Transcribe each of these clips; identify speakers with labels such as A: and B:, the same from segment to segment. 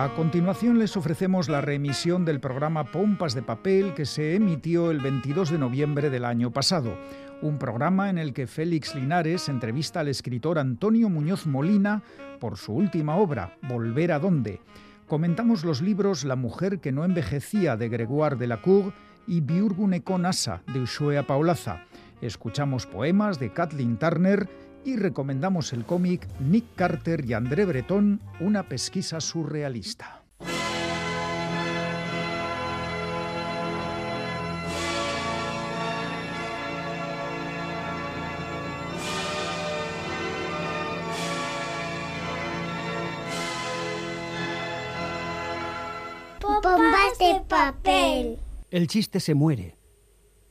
A: A continuación les ofrecemos la reemisión del programa Pompas de Papel que se emitió el 22 de noviembre del año pasado, un programa en el que Félix Linares entrevista al escritor Antonio Muñoz Molina por su última obra, Volver a dónde. Comentamos los libros La mujer que no envejecía de Gregoire de la Cour y Biurgune Asa de Ushuaia Paulaza. Escuchamos poemas de Kathleen Turner y recomendamos el cómic Nick Carter y André Breton, una pesquisa surrealista.
B: Bombas de papel.
C: El chiste se muere.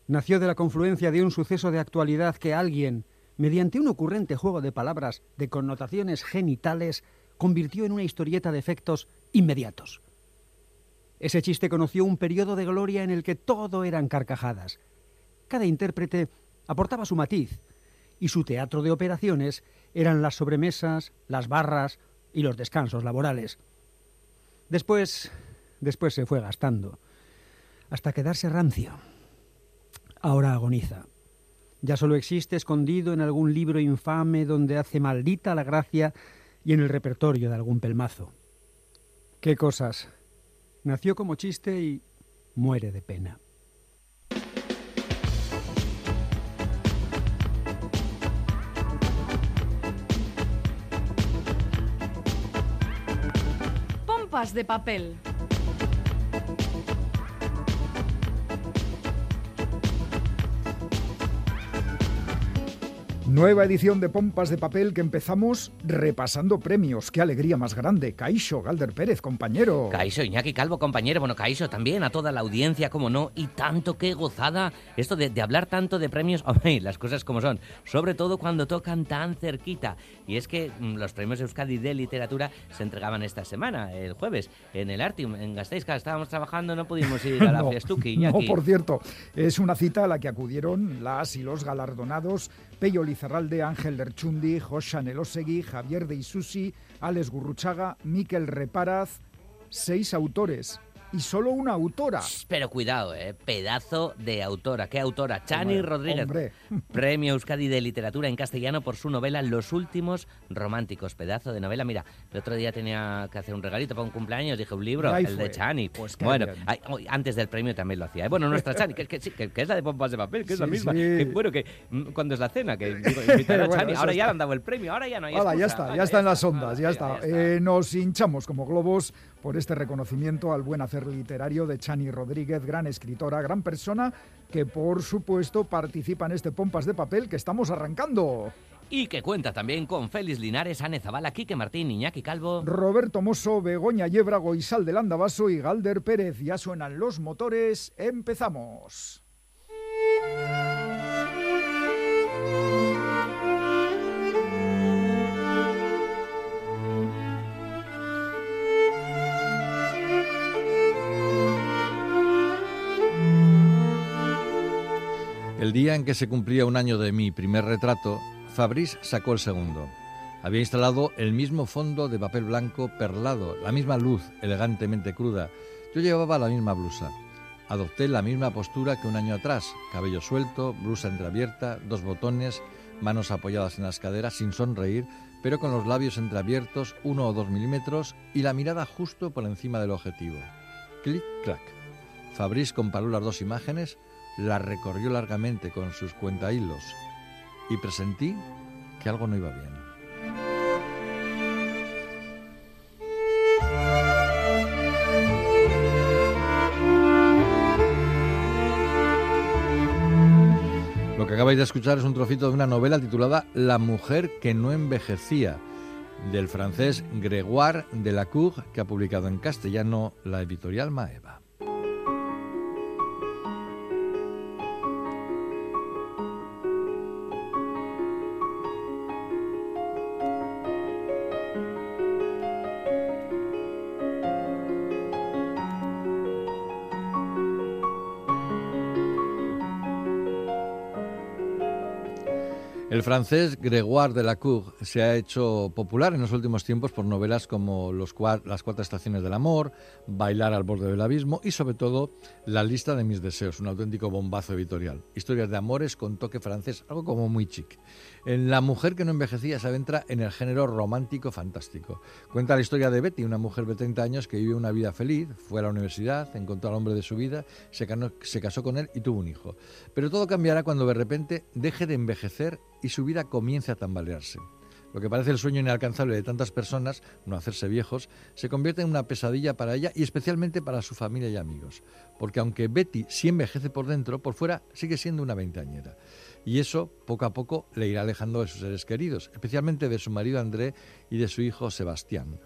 C: Nació de la confluencia de un suceso de actualidad que alguien, mediante un ocurrente juego de palabras de connotaciones genitales, convirtió en una historieta de efectos inmediatos. Ese chiste conoció un periodo de gloria en el que todo eran carcajadas. Cada intérprete aportaba su matiz, y su teatro de operaciones eran las sobremesas, las barras y los descansos laborales. Después, después se fue gastando, hasta quedarse rancio. Ahora agoniza ya solo existe escondido en algún libro infame donde hace maldita la gracia y en el repertorio de algún pelmazo. ¿Qué cosas? Nació como chiste y muere de pena.
D: Pompas de papel.
A: Nueva edición de Pompas de Papel que empezamos repasando premios. ¡Qué alegría más grande! Caixo, Galder Pérez, compañero.
E: Caixo, Iñaki Calvo, compañero. Bueno, Caixo también, a toda la audiencia, como no. Y tanto que gozada esto de, hablar tanto de premios. Hombre, las cosas como son. Sobre todo cuando tocan tan cerquita. Y es que mm, los premios Euskadi de literatura se entregaban esta semana, el jueves, en el Artium, en Gasteiz. Estábamos trabajando, no pudimos ir a la no, Iñaki.
A: No, por cierto, es una cita a la que acudieron las y los galardonados Peyo Lizarralde, Ángel Lerchundi, Joshan Elosegui, Javier de Isusi, Alex Gurruchaga, Miquel Reparaz, seis autores y solo una autora.
E: Pero cuidado, eh, pedazo de autora. ¿Qué autora? Chani Rodríguez. Premio Euskadi de Literatura en castellano por su novela Los últimos románticos. Pedazo de novela. Mira, el otro día tenía que hacer un regalito para un cumpleaños. Dije un libro, el de Chani. Pues bueno, antes del premio también lo hacía. ¿eh? Bueno, nuestra Chani, que, es la de pompas de papel, que es la misma. bueno, que mm, cuando es la cena, que digo, a Chani. ahora ya le han dado el premio, ahora ya no hay
A: Ahora ya está, ya está en las ondas, ya, está. Eh, nos hinchamos como globos por este reconocimiento al buen hacer literario de Chani Rodríguez, gran escritora, gran persona, que por supuesto participa en este Pompas de Papel que estamos arrancando.
E: Y que cuenta también con Félix Linares, Ane Zabala, Quique Martín, Iñaki Calvo,
A: Roberto Mosso, Begoña Yébrago, Isal del Andabaso y Galder Pérez. Ya suenan los motores, empezamos.
F: El día en que se cumplía un año de mi primer retrato, Fabrice sacó el segundo. Había instalado el mismo fondo de papel blanco perlado, la misma luz elegantemente cruda. Yo llevaba la misma blusa. Adopté la misma postura que un año atrás, cabello suelto, blusa entreabierta, dos botones, manos apoyadas en las caderas sin sonreír, pero con los labios entreabiertos uno o dos milímetros y la mirada justo por encima del objetivo. Clic, clac. Fabrice comparó las dos imágenes, la recorrió largamente con sus cuentahilos y presentí que algo no iba bien. Lo que acabáis de escuchar es un trocito de una novela titulada La mujer que no envejecía, del francés Grégoire de la Cour, que ha publicado en castellano la editorial Maeva. El francés Grégoire de la Cour se ha hecho popular en los últimos tiempos por novelas como Las cuatro estaciones del amor, Bailar al borde del abismo y sobre todo La lista de mis deseos, un auténtico bombazo editorial. Historias de amores con toque francés, algo como muy chic. En La mujer que no envejecía se adentra en el género romántico fantástico. Cuenta la historia de Betty, una mujer de 30 años que vive una vida feliz, fue a la universidad, encontró al hombre de su vida, se, se casó con él y tuvo un hijo. Pero todo cambiará cuando de repente deje de envejecer y su vida comience a tambalearse. Lo que parece el sueño inalcanzable de tantas personas, no hacerse viejos, se convierte en una pesadilla para ella y especialmente para su familia y amigos. Porque aunque Betty sí envejece por dentro, por fuera sigue siendo una veinteañera. Y eso poco a poco le irá alejando de sus seres queridos, especialmente de su marido André y de su hijo Sebastián.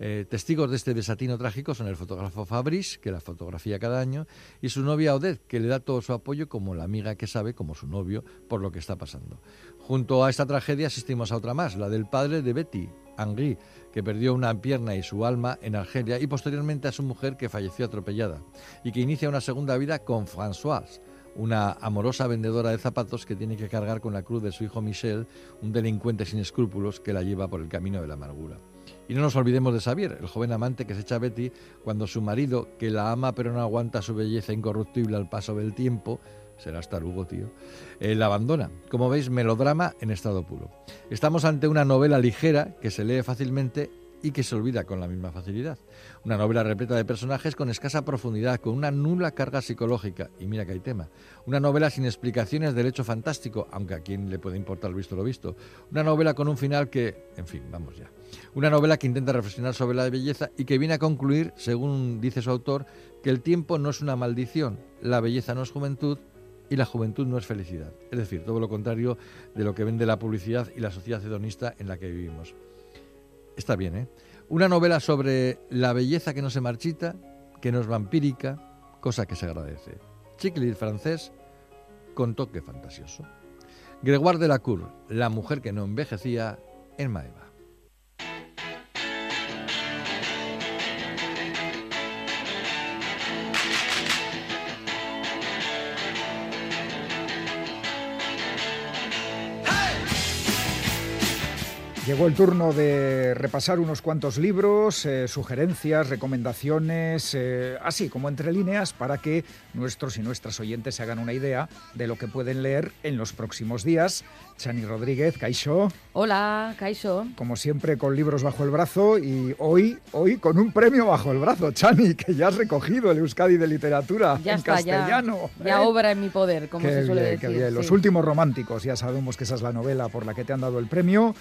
F: Eh, testigos de este desatino trágico son el fotógrafo Fabrice, que la fotografía cada año, y su novia Odette, que le da todo su apoyo como la amiga que sabe, como su novio, por lo que está pasando. Junto a esta tragedia asistimos a otra más, la del padre de Betty, Henri, que perdió una pierna y su alma en Argelia, y posteriormente a su mujer que falleció atropellada, y que inicia una segunda vida con Françoise, una amorosa vendedora de zapatos que tiene que cargar con la cruz de su hijo Michel, un delincuente sin escrúpulos que la lleva por el camino de la amargura. Y no nos olvidemos de Xavier, el joven amante que se echa a Betty cuando su marido, que la ama pero no aguanta su belleza incorruptible al paso del tiempo, será hasta Lugo, tío, eh, la abandona. Como veis, melodrama en estado puro. Estamos ante una novela ligera que se lee fácilmente y que se olvida con la misma facilidad. Una novela repleta de personajes con escasa profundidad, con una nula carga psicológica, y mira que hay tema. Una novela sin explicaciones del hecho fantástico, aunque a quien le puede importar visto lo visto. Una novela con un final que, en fin, vamos ya. Una novela que intenta reflexionar sobre la belleza y que viene a concluir, según dice su autor, que el tiempo no es una maldición, la belleza no es juventud y la juventud no es felicidad. Es decir, todo lo contrario de lo que vende la publicidad y la sociedad hedonista en la que vivimos. Está bien, ¿eh? Una novela sobre la belleza que no se marchita, que no es vampírica, cosa que se agradece. Chicle francés con toque fantasioso. Gregoire de la Cour, la mujer que no envejecía en Maeva.
A: Llegó el turno de repasar unos cuantos libros, eh, sugerencias, recomendaciones, eh, así como entre líneas, para que nuestros y nuestras oyentes se hagan una idea de lo que pueden leer en los próximos días. Chani Rodríguez, Caixo.
D: Hola, Caixo.
A: Como siempre, con libros bajo el brazo y hoy, hoy con un premio bajo el brazo, Chani, que ya has recogido el Euskadi de Literatura en castellano.
D: Ya, ¿eh? obra en mi poder, como se suele decir.
A: Los últimos románticos, ya sabemos que esa es la novela por la que te han dado el premio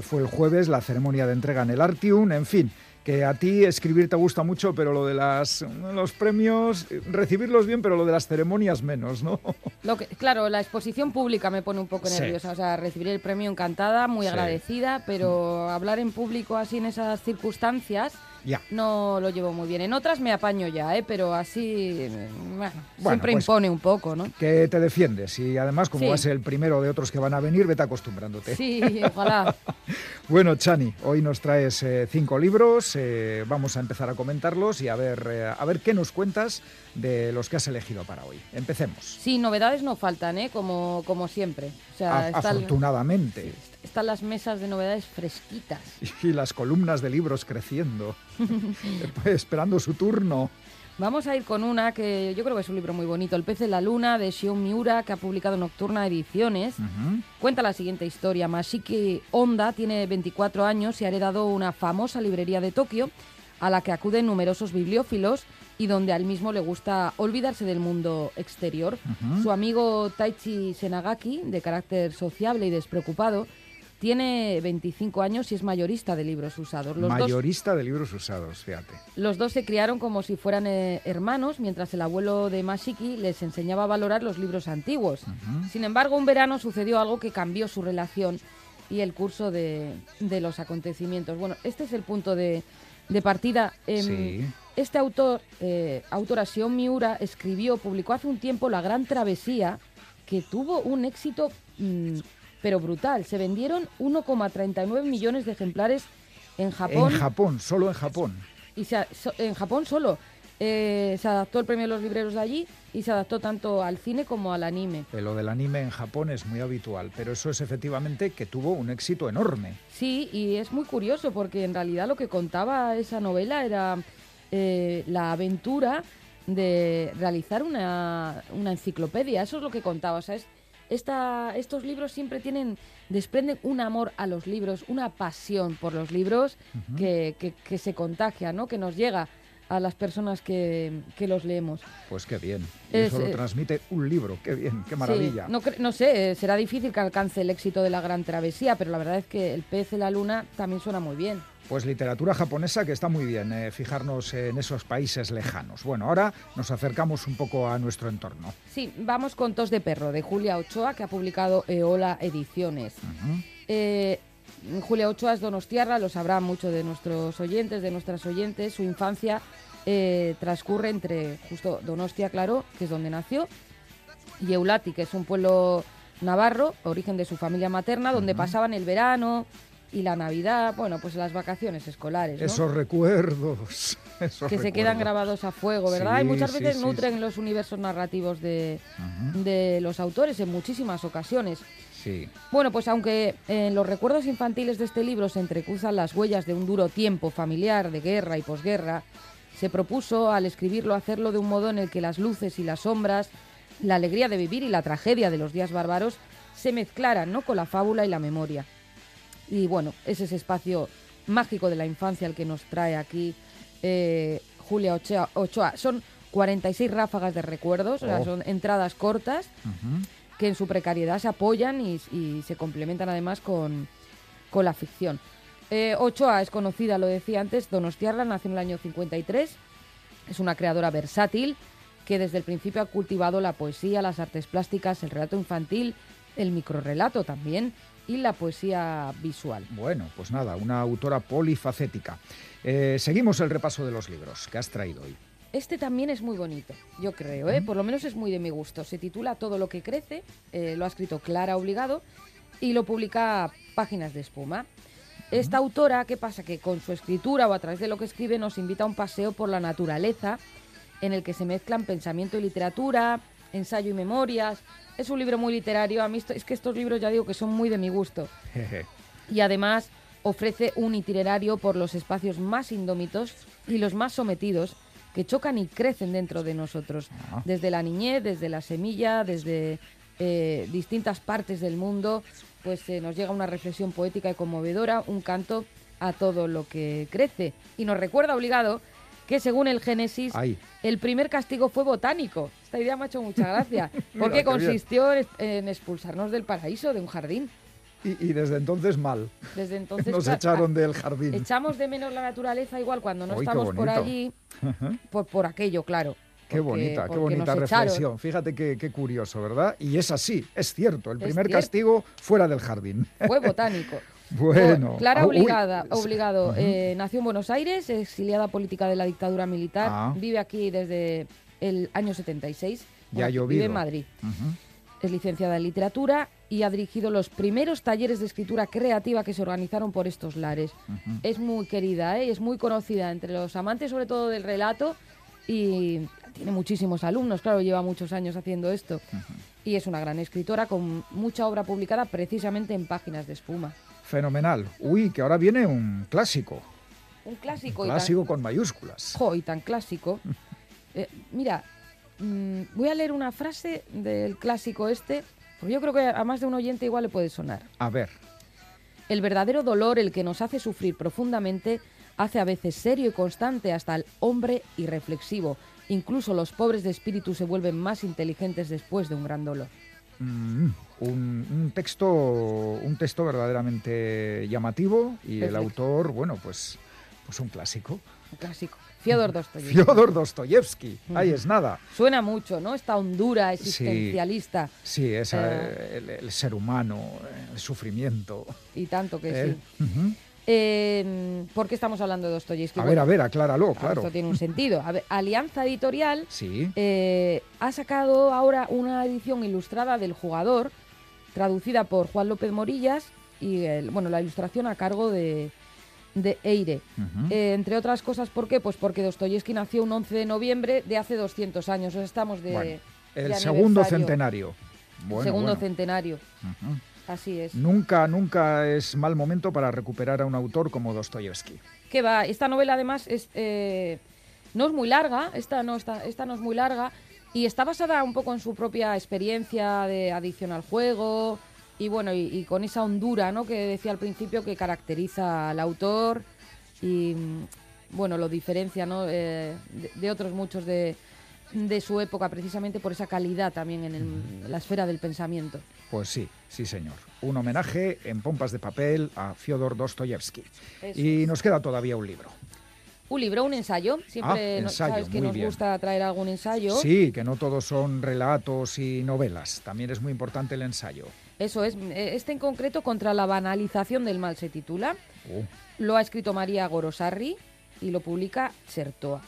A: fue el jueves la ceremonia de entrega en el Artium, en fin que a ti escribir te gusta mucho, pero lo de las, los premios, recibirlos bien, pero lo de las ceremonias menos, ¿no?
D: Lo que, claro, la exposición pública me pone un poco nerviosa, o sea, recibir el premio encantada, muy agradecida, pero hablar en público así en esas circunstancias no lo llevo muy bien. En otras me apaño ya, ¿eh? pero así, bueno, siempre pues impone un poco, ¿no?
A: Que te defiendes y además, como vas a ser el primero de otros que van a venir, vete acostumbrándote.
D: Sí, ojalá.
A: bueno, Chani, hoy nos traes eh, cinco libros, eh, vamos a empezar a comentarlos y a ver, eh, a ver qué nos cuentas de los que has elegido para hoy. Empecemos.
D: Sí, novedades no faltan, ¿eh? como, como siempre.
A: O sea, afortunadamente.
D: Están las mesas de novedades fresquitas.
A: Y las columnas de libros creciendo, esperando su turno.
D: Vamos a ir con una que yo creo que es un libro muy bonito, El pez de la luna, de Shion Miura, que ha publicado Nocturna Ediciones. Cuenta la siguiente historia. Mashiki Honda tiene 24 años y ha heredado una famosa librería de Tokio a la que acuden numerosos bibliófilos y donde al mismo le gusta olvidarse del mundo exterior. Su amigo Taichi Senagaki, de carácter sociable y despreocupado, tiene 25 años y es mayorista de libros usados.
A: mayorista de libros usados, fíjate.
D: Los dos se criaron como si fueran eh, hermanos, mientras el abuelo de Mashiki les enseñaba a valorar los libros antiguos. Sin embargo, un verano sucedió algo que cambió su relación y el curso de, los acontecimientos. Bueno, este es el punto de, partida. Em, este autor, eh, autora Miura, escribió, publicó hace un tiempo La Gran Travesía, que tuvo un éxito... Mm, pero brutal. Se vendieron 1,39 millones de ejemplares en Japón.
A: En Japón, solo en Japón.
D: Y en Japón solo. eh, se adaptó el premio de los libreros de allí y se adaptó tanto al cine como al anime.
A: Eh, Lo del anime en Japón es muy habitual, pero eso es efectivamente que tuvo un éxito enorme.
D: Sí, y es muy curioso porque en realidad lo que contaba esa novela era eh, la aventura de realizar una, una enciclopedia. Eso es lo que contaba. O sea, es- esta, estos libros siempre tienen, desprenden un amor a los libros, una pasión por los libros que, que- que se contagia, ¿no? Que nos llega a las personas que, que los leemos.
A: Pues qué bien. Y
D: Es,
A: eso lo
D: eh,
A: transmite un libro, qué bien, qué
D: Sí,
A: maravilla.
D: no, sé, eh, será difícil que alcance el éxito de la gran travesía, pero la verdad es que El pez en la luna también suena muy bien.
A: Pues literatura japonesa que está muy bien, eh, fijarnos en esos países lejanos. Bueno, ahora nos acercamos un poco a nuestro entorno.
D: Sí, vamos con Tos de Perro, de Julia Ochoa, que ha publicado Eola Ediciones. Eh, Julia Ochoa es donostiarra, lo sabrán muchos de nuestros oyentes, de nuestras oyentes. Su infancia eh, transcurre entre justo Donostia, claro, que es donde nació, y Eulati, que es un pueblo navarro, origen de su familia materna, donde pasaban el verano y la Navidad, bueno, pues las vacaciones escolares. ¿no?
A: Esos recuerdos. esos
D: que se quedan grabados a fuego, ¿verdad?
A: Sí,
D: y muchas veces
A: sí,
D: nutren
A: sí.
D: los universos narrativos de, de los autores en muchísimas ocasiones.
A: Sí.
D: Bueno, pues aunque en los recuerdos infantiles de este libro se entrecruzan las huellas de un duro tiempo familiar de guerra y posguerra, se propuso al escribirlo hacerlo de un modo en el que las luces y las sombras, la alegría de vivir y la tragedia de los días bárbaros se mezclaran ¿no? con la fábula y la memoria. Y bueno, es ese espacio mágico de la infancia el que nos trae aquí eh, Julia Ochoa, Ochoa. Son 46 ráfagas de recuerdos, o sea,
A: Oh.
D: son entradas cortas. Que en su precariedad se apoyan y, se complementan además con, con la ficción. Eh, Ochoa es conocida, lo decía antes, Donostiarra, nació en el año 53, es una creadora versátil que desde el principio ha cultivado la poesía, las artes plásticas, el relato infantil, el microrrelato también y la poesía visual.
A: Bueno, pues nada, una autora polifacética. Eh, seguimos el repaso de los libros que has traído hoy.
D: Este también es muy bonito, yo creo, ¿eh? por lo menos es muy de mi gusto. Se titula Todo lo que crece, eh, lo ha escrito Clara Obligado y lo publica Páginas de Espuma. Esta autora, ¿qué pasa? Que con su escritura o a través de lo que escribe nos invita a un paseo por la naturaleza en el que se mezclan pensamiento y literatura, ensayo y memorias. Es un libro muy literario, a mí es que estos libros ya digo que son muy de mi gusto y además ofrece un itinerario por los espacios más indómitos y los más sometidos que chocan y crecen dentro de nosotros,
A: Ah.
D: desde la niñez, desde la semilla, desde eh, distintas partes del mundo, pues eh, nos llega una reflexión poética y conmovedora, un canto a todo lo que crece. Y nos recuerda obligado que según el Génesis,
A: Ay.
D: el primer castigo fue botánico. Esta idea me ha hecho mucha gracia, porque consistió en expulsarnos del paraíso, de un jardín.
A: Y, y desde entonces mal.
D: Desde entonces
A: Nos
D: claro,
A: echaron del jardín.
D: Echamos de menos la naturaleza igual cuando no estamos por allí, por, por aquello, claro.
A: Qué
D: Porque-
A: bonita, qué bonita
D: echaron.
A: reflexión. Fíjate qué, qué curioso, ¿verdad? Y es así, es cierto. El
D: Es
A: primer
D: cierto.
A: castigo fuera del jardín.
D: Fue botánico.
A: Bueno.
D: Clara
A: ah, uy,
D: Obligada, obligado. Eh, nació en Buenos Aires, exiliada política de la dictadura militar.
A: Ah.
D: Vive aquí desde el año 76.
A: Ya ha
D: Bueno,
A: llovido.
D: Vive en Madrid.
A: Ujú.
D: Es licenciada en literatura y ha dirigido los primeros talleres de escritura creativa que se organizaron por estos lares. Es muy querida ¿eh? y es muy conocida entre los amantes, sobre todo del relato, y tiene muchísimos alumnos, claro, lleva muchos años haciendo esto. Y es una gran escritora con mucha obra publicada precisamente en páginas de espuma.
A: Fenomenal. Uy, que ahora viene un clásico.
D: Un clásico,
A: Clásico con mayúsculas.
D: jo, y tan clásico. Eh, mira, mm, voy a leer una frase del clásico este, porque yo creo que a más de un oyente igual le puede sonar.
A: A ver.
D: El verdadero dolor, el que nos hace sufrir profundamente, hace a veces serio y constante hasta el hombre irreflexivo. Incluso los pobres de espíritu se vuelven más inteligentes después de un gran dolor.
A: Mm, un, un texto un texto verdaderamente llamativo y el autor, bueno, pues, pues un clásico.
D: Un clásico. Fyodor Dostoyevsky.
A: Fyodor Dostoyevsky. Ahí es nada.
D: Suena mucho, ¿no? Esta hondura existencialista.
A: Sí, es
D: Eh.
A: eh, el, el ser humano, el sufrimiento.
D: Y tanto que
A: Eh,
D: sí. Eh, ¿Por qué estamos hablando de Dostoyevsky?
A: A
D: Bueno,
A: ver, a ver, acláralo,
D: esto
A: claro.
D: tiene un sentido. A ver, Alianza Editorial
A: Sí.
D: eh, ha sacado ahora una edición ilustrada del jugador, traducida por Juan López Morillas, y el- bueno, la ilustración a cargo de, de Eire. Eh, entre otras cosas, ¿por qué? Pues porque Dostoyevsky nació un 11 de noviembre de hace 200 años. estamos de.
A: el segundo centenario.
D: segundo centenario. Así es.
A: Nunca, nunca es mal momento para recuperar a un autor como Dostoyevsky.
D: ¿Qué va? Esta novela, además, es, eh, no es muy larga. Esta no, esta, esta no es muy larga. Y está basada un poco en su propia experiencia de adicción al juego, y bueno, y, con esa hondura ¿no? que decía al principio que caracteriza al autor y mm, bueno, lo diferencia ¿no? Eh, de, otros muchos de, de, su época precisamente por esa calidad también en, la esfera del pensamiento.
A: Pues sí, sí señor. Un homenaje en pompas de papel a Fyodor Dostoyevsky. y nos queda todavía un libro.
D: Un libro, un ensayo. Siempre
A: ah,
D: sabes que nos gusta traer algún ensayo.
A: Sí, que no todos son relatos y novelas. También es muy importante el ensayo.
D: Eso es. Este en concreto, Contra la banalización del mal, se titula. Oh. Lo ha escrito María Gorosarri y lo publica Chertoa.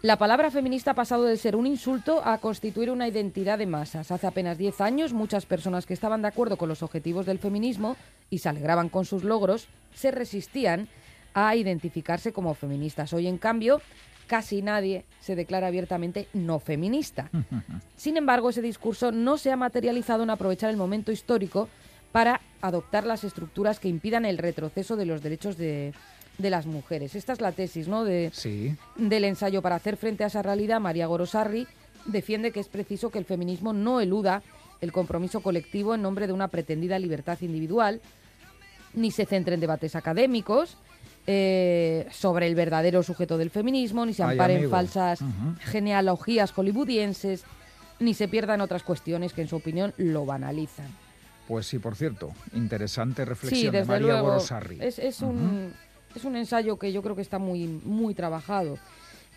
D: La palabra feminista ha pasado de ser un insulto a constituir una identidad de masas. Hace apenas 10 años, muchas personas que estaban de acuerdo con los objetivos del feminismo y se alegraban con sus logros, se resistían a identificarse como feministas. Hoy, en cambio, casi nadie se declara abiertamente no feminista. Sin embargo, ese discurso no se ha materializado en aprovechar el momento histórico para adoptar las estructuras que impidan el retroceso de los derechos de, las mujeres. Esta es la tesis ¿no? de,
A: sí.
D: del ensayo. Para hacer frente a esa realidad, María Gorosarri defiende que es preciso que el feminismo no eluda el compromiso colectivo en nombre de una pretendida libertad individual, ni se centre en debates académicos, eh, sobre el verdadero sujeto del feminismo, ni se amparen falsas genealogías hollywoodienses, ni se pierdan otras cuestiones que en su opinión lo banalizan.
A: Pues sí, por cierto, interesante reflexión de María Gorosarri.
D: Es, un, es un ensayo que yo creo que está muy, muy trabajado.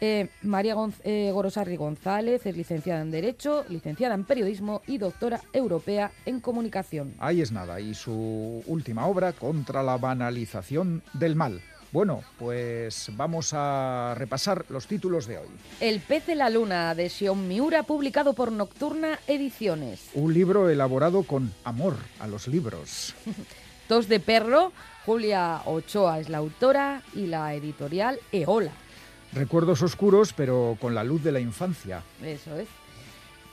D: Eh, María eh, Gorosarri González es licenciada en Derecho, licenciada en Periodismo y doctora europea en Comunicación.
A: Ahí es nada, y su última obra, Contra la banalización del mal. Bueno, pues vamos a repasar los títulos de hoy.
D: El pez de la luna de Sion Miura, publicado por Nocturna Ediciones.
A: Un libro elaborado con amor a los libros.
D: Tos de perro, Julia Ochoa es la autora y la editorial Eola.
A: Recuerdos oscuros, pero con la luz de la infancia.
D: Eso es.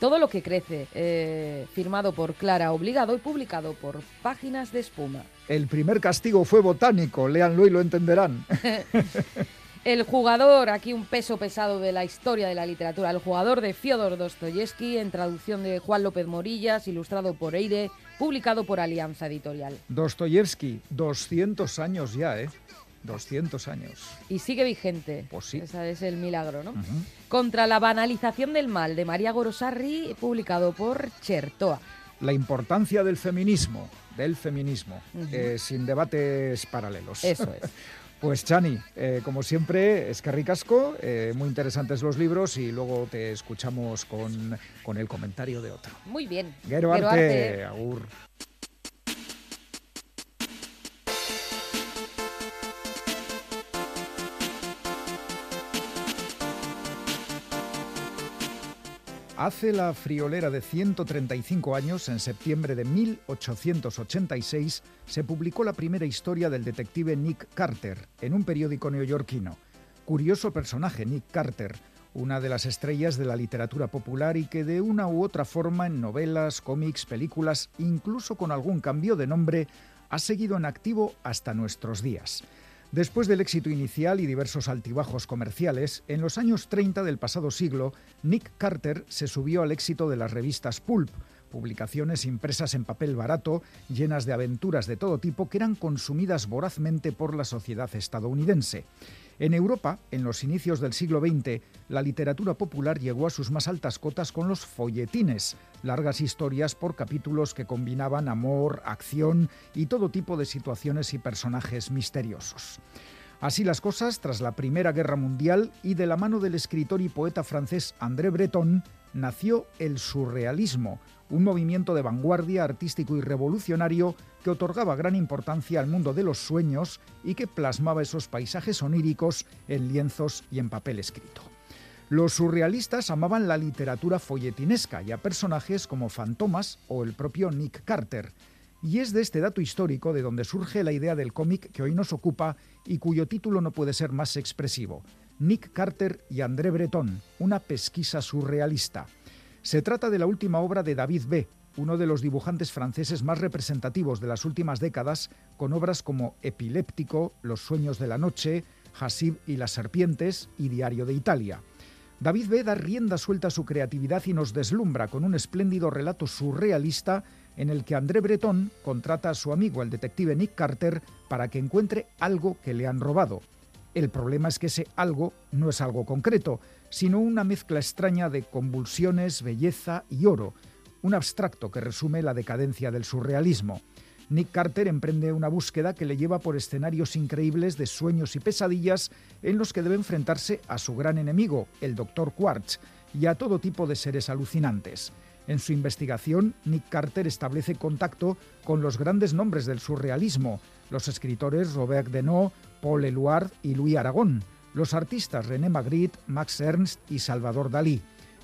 D: Todo lo que crece, eh, firmado por Clara Obligado y publicado por Páginas de Espuma.
A: El primer castigo fue botánico, léanlo y lo entenderán.
D: el jugador, aquí un peso pesado de la historia de la literatura, el jugador de Fyodor Dostoyevsky, en traducción de Juan López Morillas, ilustrado por Eire, publicado por Alianza Editorial.
A: Dostoyevsky, 200 años ya, ¿eh? 200 años.
D: Y sigue vigente.
A: Pues sí.
D: Ese es el milagro, ¿no? Contra la banalización del mal, de María Gorosarri, publicado por Chertoa.
A: La importancia del feminismo, del feminismo, eh, sin debates paralelos.
D: Eso es.
A: Pues Chani, eh, como siempre, es que ricasco, eh, muy interesantes los libros y luego te escuchamos con, con el comentario de otro.
D: Muy bien.
A: Gero arte, agur. Hace la friolera de 135 años, en septiembre de 1886, se publicó la primera historia del detective Nick Carter en un periódico neoyorquino. Curioso personaje, Nick Carter, una de las estrellas de la literatura popular y que de una u otra forma en novelas, cómics, películas, incluso con algún cambio de nombre, ha seguido en activo hasta nuestros días. Después del éxito inicial y diversos altibajos comerciales, en los años 30 del pasado siglo, Nick Carter se subió al éxito de las revistas Pulp, publicaciones impresas en papel barato, llenas de aventuras de todo tipo que eran consumidas vorazmente por la sociedad estadounidense. En Europa, en los inicios del siglo XX, la literatura popular llegó a sus más altas cotas con los folletines, largas historias por capítulos que combinaban amor, acción y todo tipo de situaciones y personajes misteriosos. Así las cosas, tras la Primera Guerra Mundial y de la mano del escritor y poeta francés André Breton, nació el surrealismo, un movimiento de vanguardia artístico y revolucionario que otorgaba gran importancia al mundo de los sueños y que plasmaba esos paisajes oníricos en lienzos y en papel escrito. Los surrealistas amaban la literatura folletinesca y a personajes como Fantomas o el propio Nick Carter. Y es de este dato histórico de donde surge la idea del cómic que hoy nos ocupa y cuyo título no puede ser más expresivo. Nick Carter y André Breton, una pesquisa surrealista. Se trata de la última obra de David B., uno de los dibujantes franceses más representativos de las últimas décadas, con obras como Epiléptico, Los sueños de la noche, Hasib y las serpientes y Diario de Italia. David B. da rienda suelta a su creatividad y nos deslumbra con un espléndido relato surrealista en el que André Breton contrata a su amigo el detective Nick Carter para que encuentre algo que le han robado. El problema es que ese algo no es algo concreto, sino una mezcla extraña de convulsiones, belleza y oro, un abstracto que resume la decadencia del surrealismo. Nick Carter emprende una búsqueda que le lleva por escenarios increíbles de sueños y pesadillas en los que debe enfrentarse a su gran enemigo, el Dr. Quartz, y a todo tipo de seres alucinantes. En su investigación, Nick Carter establece contacto con los grandes nombres del surrealismo, los escritores Robert Denot, Paul Eluard y Louis Aragon, los artistas René Magritte, Max Ernst y Salvador Dalí.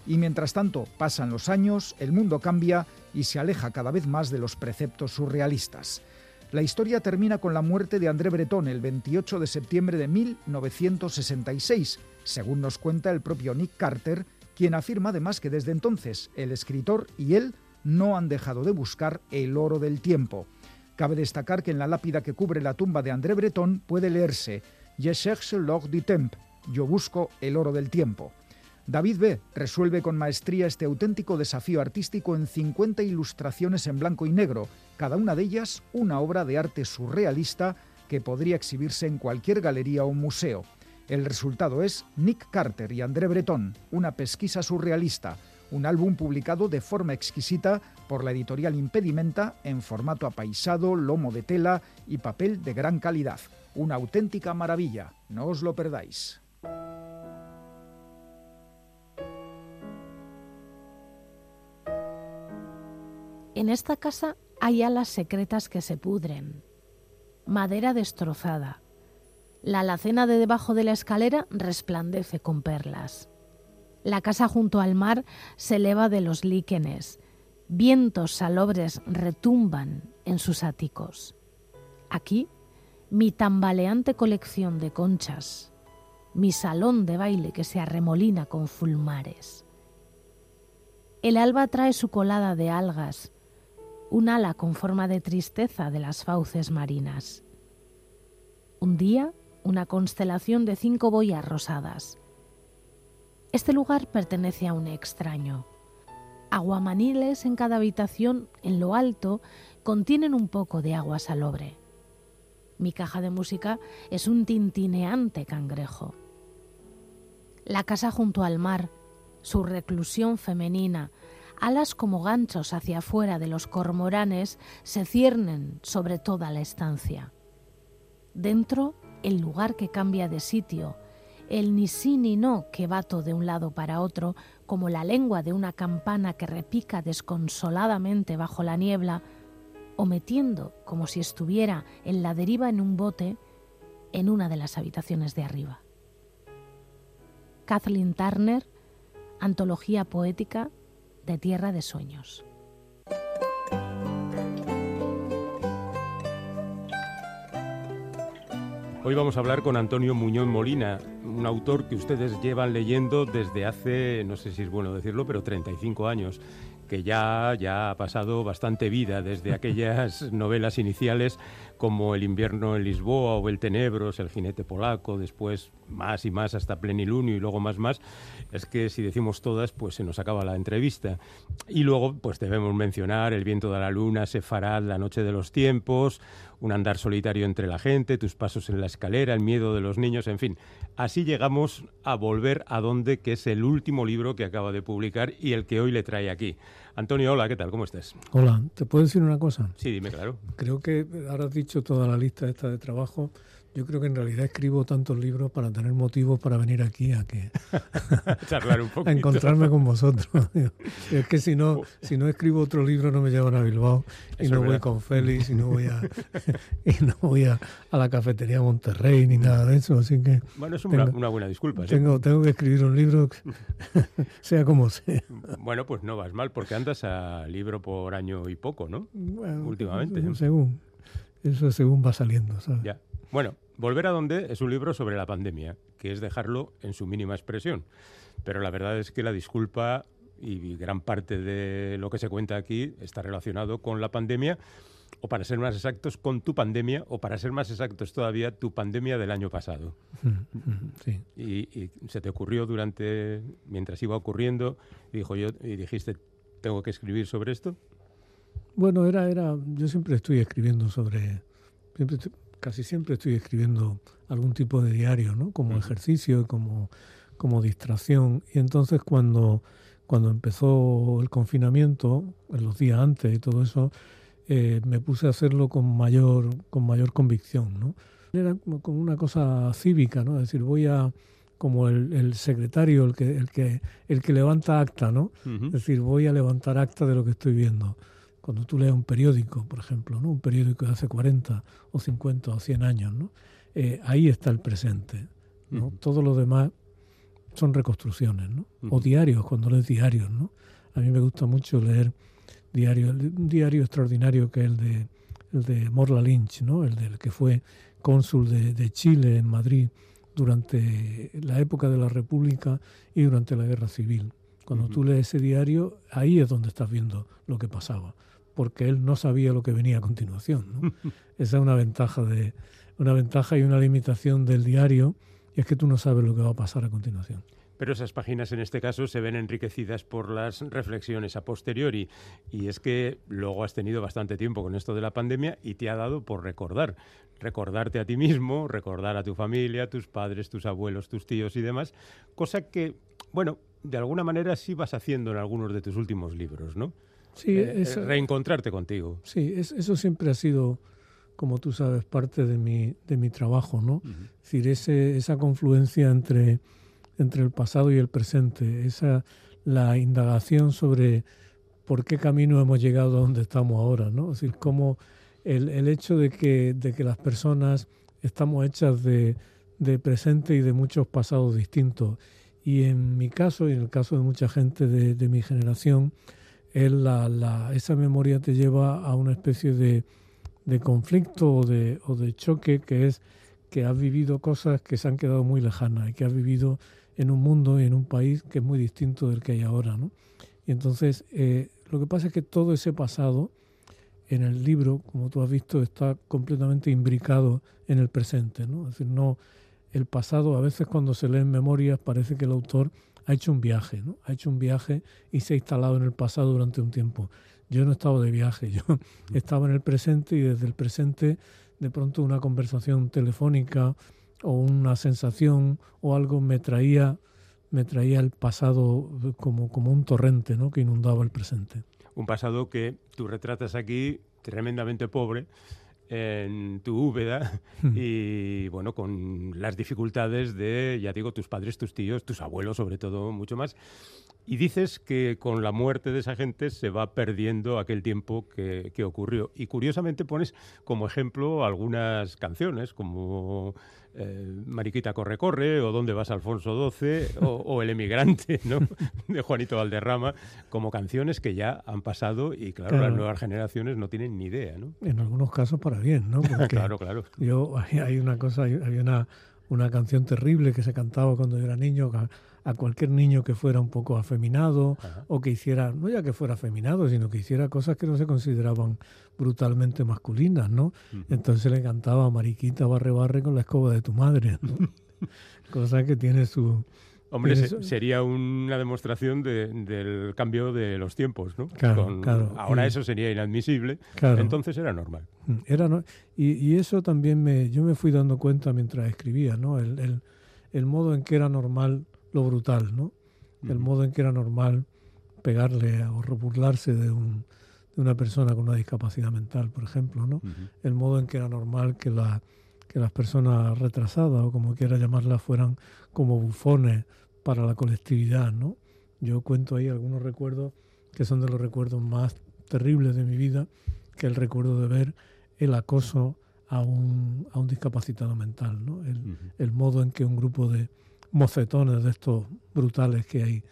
A: Y mientras tanto pasan los años, el mundo cambia y se aleja cada vez más de los preceptos surrealistas. La historia termina con la muerte de André Breton el 28 de septiembre de 1966, según nos cuenta el propio Nick Carter, quien afirma además que desde entonces el escritor y él no han dejado de buscar el oro del tiempo. Cabe destacar que en la lápida que cubre la tumba de André Breton puede leerse Je cherche l'or du temps, yo busco el oro del tiempo. David B. resuelve con maestría este auténtico desafío artístico en 50 ilustraciones en blanco y negro, cada una de ellas una obra de arte surrealista que podría exhibirse en cualquier galería o museo. El resultado es Nick Carter y André Breton, una pesquisa surrealista, un álbum publicado de forma exquisita por la editorial Impedimenta en formato apaisado, lomo de tela y papel de gran calidad. Una auténtica maravilla, no os lo perdáis.
G: En esta casa hay alas secretas que se pudren, madera destrozada. La alacena de debajo de la escalera resplandece con perlas. La casa junto al mar se eleva de los líquenes. Vientos salobres retumban en sus áticos. Aquí, mi tambaleante colección de conchas, mi salón de baile que se arremolina con fulmares. El alba trae su colada de algas, un ala con forma de tristeza de las fauces marinas. Un día, una constelación de cinco boyas rosadas. Este lugar pertenece a un extraño. Aguamaniles en cada habitación, en lo alto, contienen un poco de agua salobre. Mi caja de música es un tintineante cangrejo. La casa junto al mar, su reclusión femenina, alas como ganchos hacia afuera de los cormoranes se ciernen sobre toda la estancia. Dentro, el lugar que cambia de sitio, el ni sí ni no que bato de un lado para otro, como la lengua de una campana que repica desconsoladamente bajo la niebla, o metiendo, como si estuviera en la deriva en un bote, en una de las habitaciones de arriba. Kathleen Turner, Antología Poética, de Tierra de Sueños.
H: Hoy vamos a hablar con Antonio Muñoz Molina, un autor que ustedes llevan leyendo desde hace, no sé si es bueno decirlo, pero 35 años que ya, ya ha pasado bastante vida desde aquellas novelas iniciales como El invierno en Lisboa o El Tenebros, El jinete polaco, después más y más hasta Plenilunio y luego más más, es que si decimos todas, pues se nos acaba la entrevista. Y luego, pues debemos mencionar El viento de la luna, Sefarad, La noche de los tiempos, Un andar solitario entre la gente, Tus pasos en la escalera, El miedo de los niños, en fin. Así llegamos a volver a donde, que es el último libro que acaba de publicar y el que hoy le trae aquí. Antonio, hola, ¿qué tal? ¿Cómo estás?
I: Hola, ¿te puedo decir una cosa?
H: Sí, dime, claro.
I: Creo que ahora has dicho toda la lista esta de trabajo. Yo creo que en realidad escribo tantos libros para tener motivos para venir aquí a que
H: charlar un poco
I: a encontrarme con vosotros. es que si no, si no escribo otro libro no me llevan a Bilbao y no voy con Félix y no voy a y no voy a, la cafetería Monterrey ni nada de eso, así que
H: Bueno, es una, buena disculpa.
I: Tengo tengo que escribir un libro sea como sea.
H: Bueno, pues no vas mal porque andas a libro por año y poco, ¿no? Últimamente.
I: Según eso según va saliendo, ¿sabes?
H: Ya. Bueno, Volver a donde es un libro sobre la pandemia, que es dejarlo en su mínima expresión. Pero la verdad es que la disculpa y gran parte de lo que se cuenta aquí está relacionado con la pandemia, o para ser más exactos, con tu pandemia, o para ser más exactos todavía, tu pandemia del año pasado.
I: Sí.
H: Y, se te ocurrió durante, mientras iba ocurriendo, dijo yo, y dijiste, ¿tengo que escribir sobre esto?
I: Bueno, era, era, yo siempre estoy escribiendo sobre, siempre casi siempre estoy escribiendo algún tipo de diario, ¿no? Como ejercicio, como, como distracción. Y entonces cuando, cuando empezó el confinamiento, en los días antes y todo eso, eh, me puse a hacerlo con mayor, con mayor convicción, ¿no? Era como una cosa cívica, ¿no? Es decir, voy a como el, el, secretario, el que, el que, el que levanta acta, ¿no? Es decir, voy a levantar acta de lo que estoy viendo cuando tú lees un periódico, por ejemplo, ¿no? un periódico de hace 40 o 50 o 100 años, ¿no? Eh, ahí está el presente. ¿no? Todo lo demás son reconstrucciones, ¿no? o diarios, cuando lees diarios. ¿no? A mí me gusta mucho leer diarios, un diario extraordinario que es el de, el de Morla Lynch, ¿no? el del que fue cónsul de, de Chile en Madrid durante la época de la República y durante la Guerra Civil. Cuando tú lees ese diario, ahí es donde estás viendo lo que pasaba porque él no sabía lo que venía a continuación. ¿no? Esa es una ventaja, de, una ventaja y una limitación del diario, y es que tú no sabes lo que va a pasar a continuación.
H: Pero esas páginas en este caso se ven enriquecidas por las reflexiones a posteriori. Y es que luego has tenido bastante tiempo con esto de la pandemia y te ha dado por recordar. Recordarte a ti mismo, recordar a tu familia, tus padres, tus abuelos, tus tíos y demás. Cosa que, bueno, de alguna manera sí vas haciendo en algunos de tus últimos libros, ¿no?
I: Sí,
H: eh, reencontrarte contigo.
I: Sí, eso siempre ha sido, como tú sabes, parte de mi, de mi trabajo, ¿no? Es decir, ese, esa confluencia entre, entre el pasado y el presente, esa, la indagación sobre por qué camino hemos llegado a donde estamos ahora, ¿no? Es decir, cómo el, el hecho de que, de que las personas estamos hechas de, de presente y de muchos pasados distintos. Y en mi caso, y en el caso de mucha gente de, de mi generación, la, esa memoria te lleva a una especie de, conflicto o de, o de choque que es que has vivido cosas que se han quedado muy lejanas y que has vivido en un mundo y en un país que es muy distinto del que hay ahora. ¿no? Y entonces eh, lo que pasa es que todo ese pasado en el libro, como tú has visto, está completamente imbricado en el presente. ¿no? Es decir, no, el pasado a veces cuando se leen memorias parece que el autor ha hecho un viaje, ¿no? Ha hecho un viaje y se ha instalado en el pasado durante un tiempo. Yo no he estado de viaje, yo estaba en el presente y desde el presente de pronto una conversación telefónica o una sensación o algo me traía me traía el pasado como, como un torrente ¿no? que inundaba el presente.
H: Un pasado que tú retratas aquí tremendamente pobre, en tu Úbeda hmm. y bueno, con las dificultades de, ya digo, tus padres, tus tíos, tus abuelos sobre todo, mucho más. Y dices que con la muerte de esa gente se va perdiendo aquel tiempo que, que ocurrió. Y curiosamente pones como ejemplo algunas canciones, como eh, Mariquita corre corre o Dónde vas Alfonso XII o, El emigrante ¿no? de Juanito Valderrama como canciones que ya han pasado y claro, las nuevas generaciones no tienen ni idea. ¿no?
I: En algunos casos para bien, ¿no?
H: claro, claro.
I: Yo, hay una cosa, hay una, una canción terrible que se cantaba cuando yo era niño a cualquier niño que fuera un poco afeminado o que hiciera, no ya que fuera afeminado, sino que hiciera cosas que no se consideraban brutalmente masculinas, ¿no? Entonces le cantaba Mariquita barre barre con la escoba de tu madre, ¿no? Cosa que tiene su...
H: Hombre, sería una demostración del cambio de los tiempos, ¿no?
I: Claro, claro.
H: Ahora eso sería inadmisible, entonces era normal.
I: Mm, era no, y, y, eso también me, yo me fui dando cuenta mientras escribía, ¿no? El, el, el modo en que era normal lo brutal, ¿no? El modo en que era normal pegarle o burlarse de, un, de una persona con una discapacidad mental, por ejemplo, ¿no? El modo en que era normal que la, que las personas retrasadas o como quiera llamarlas fueran como bufones para la colectividad, ¿no? Yo cuento ahí algunos recuerdos que son de los recuerdos más terribles de mi vida, que el recuerdo de ver el acoso a un, a un discapacitado mental, ¿no? El, el, modo en que un grupo de mocetones de estos brutales que hay,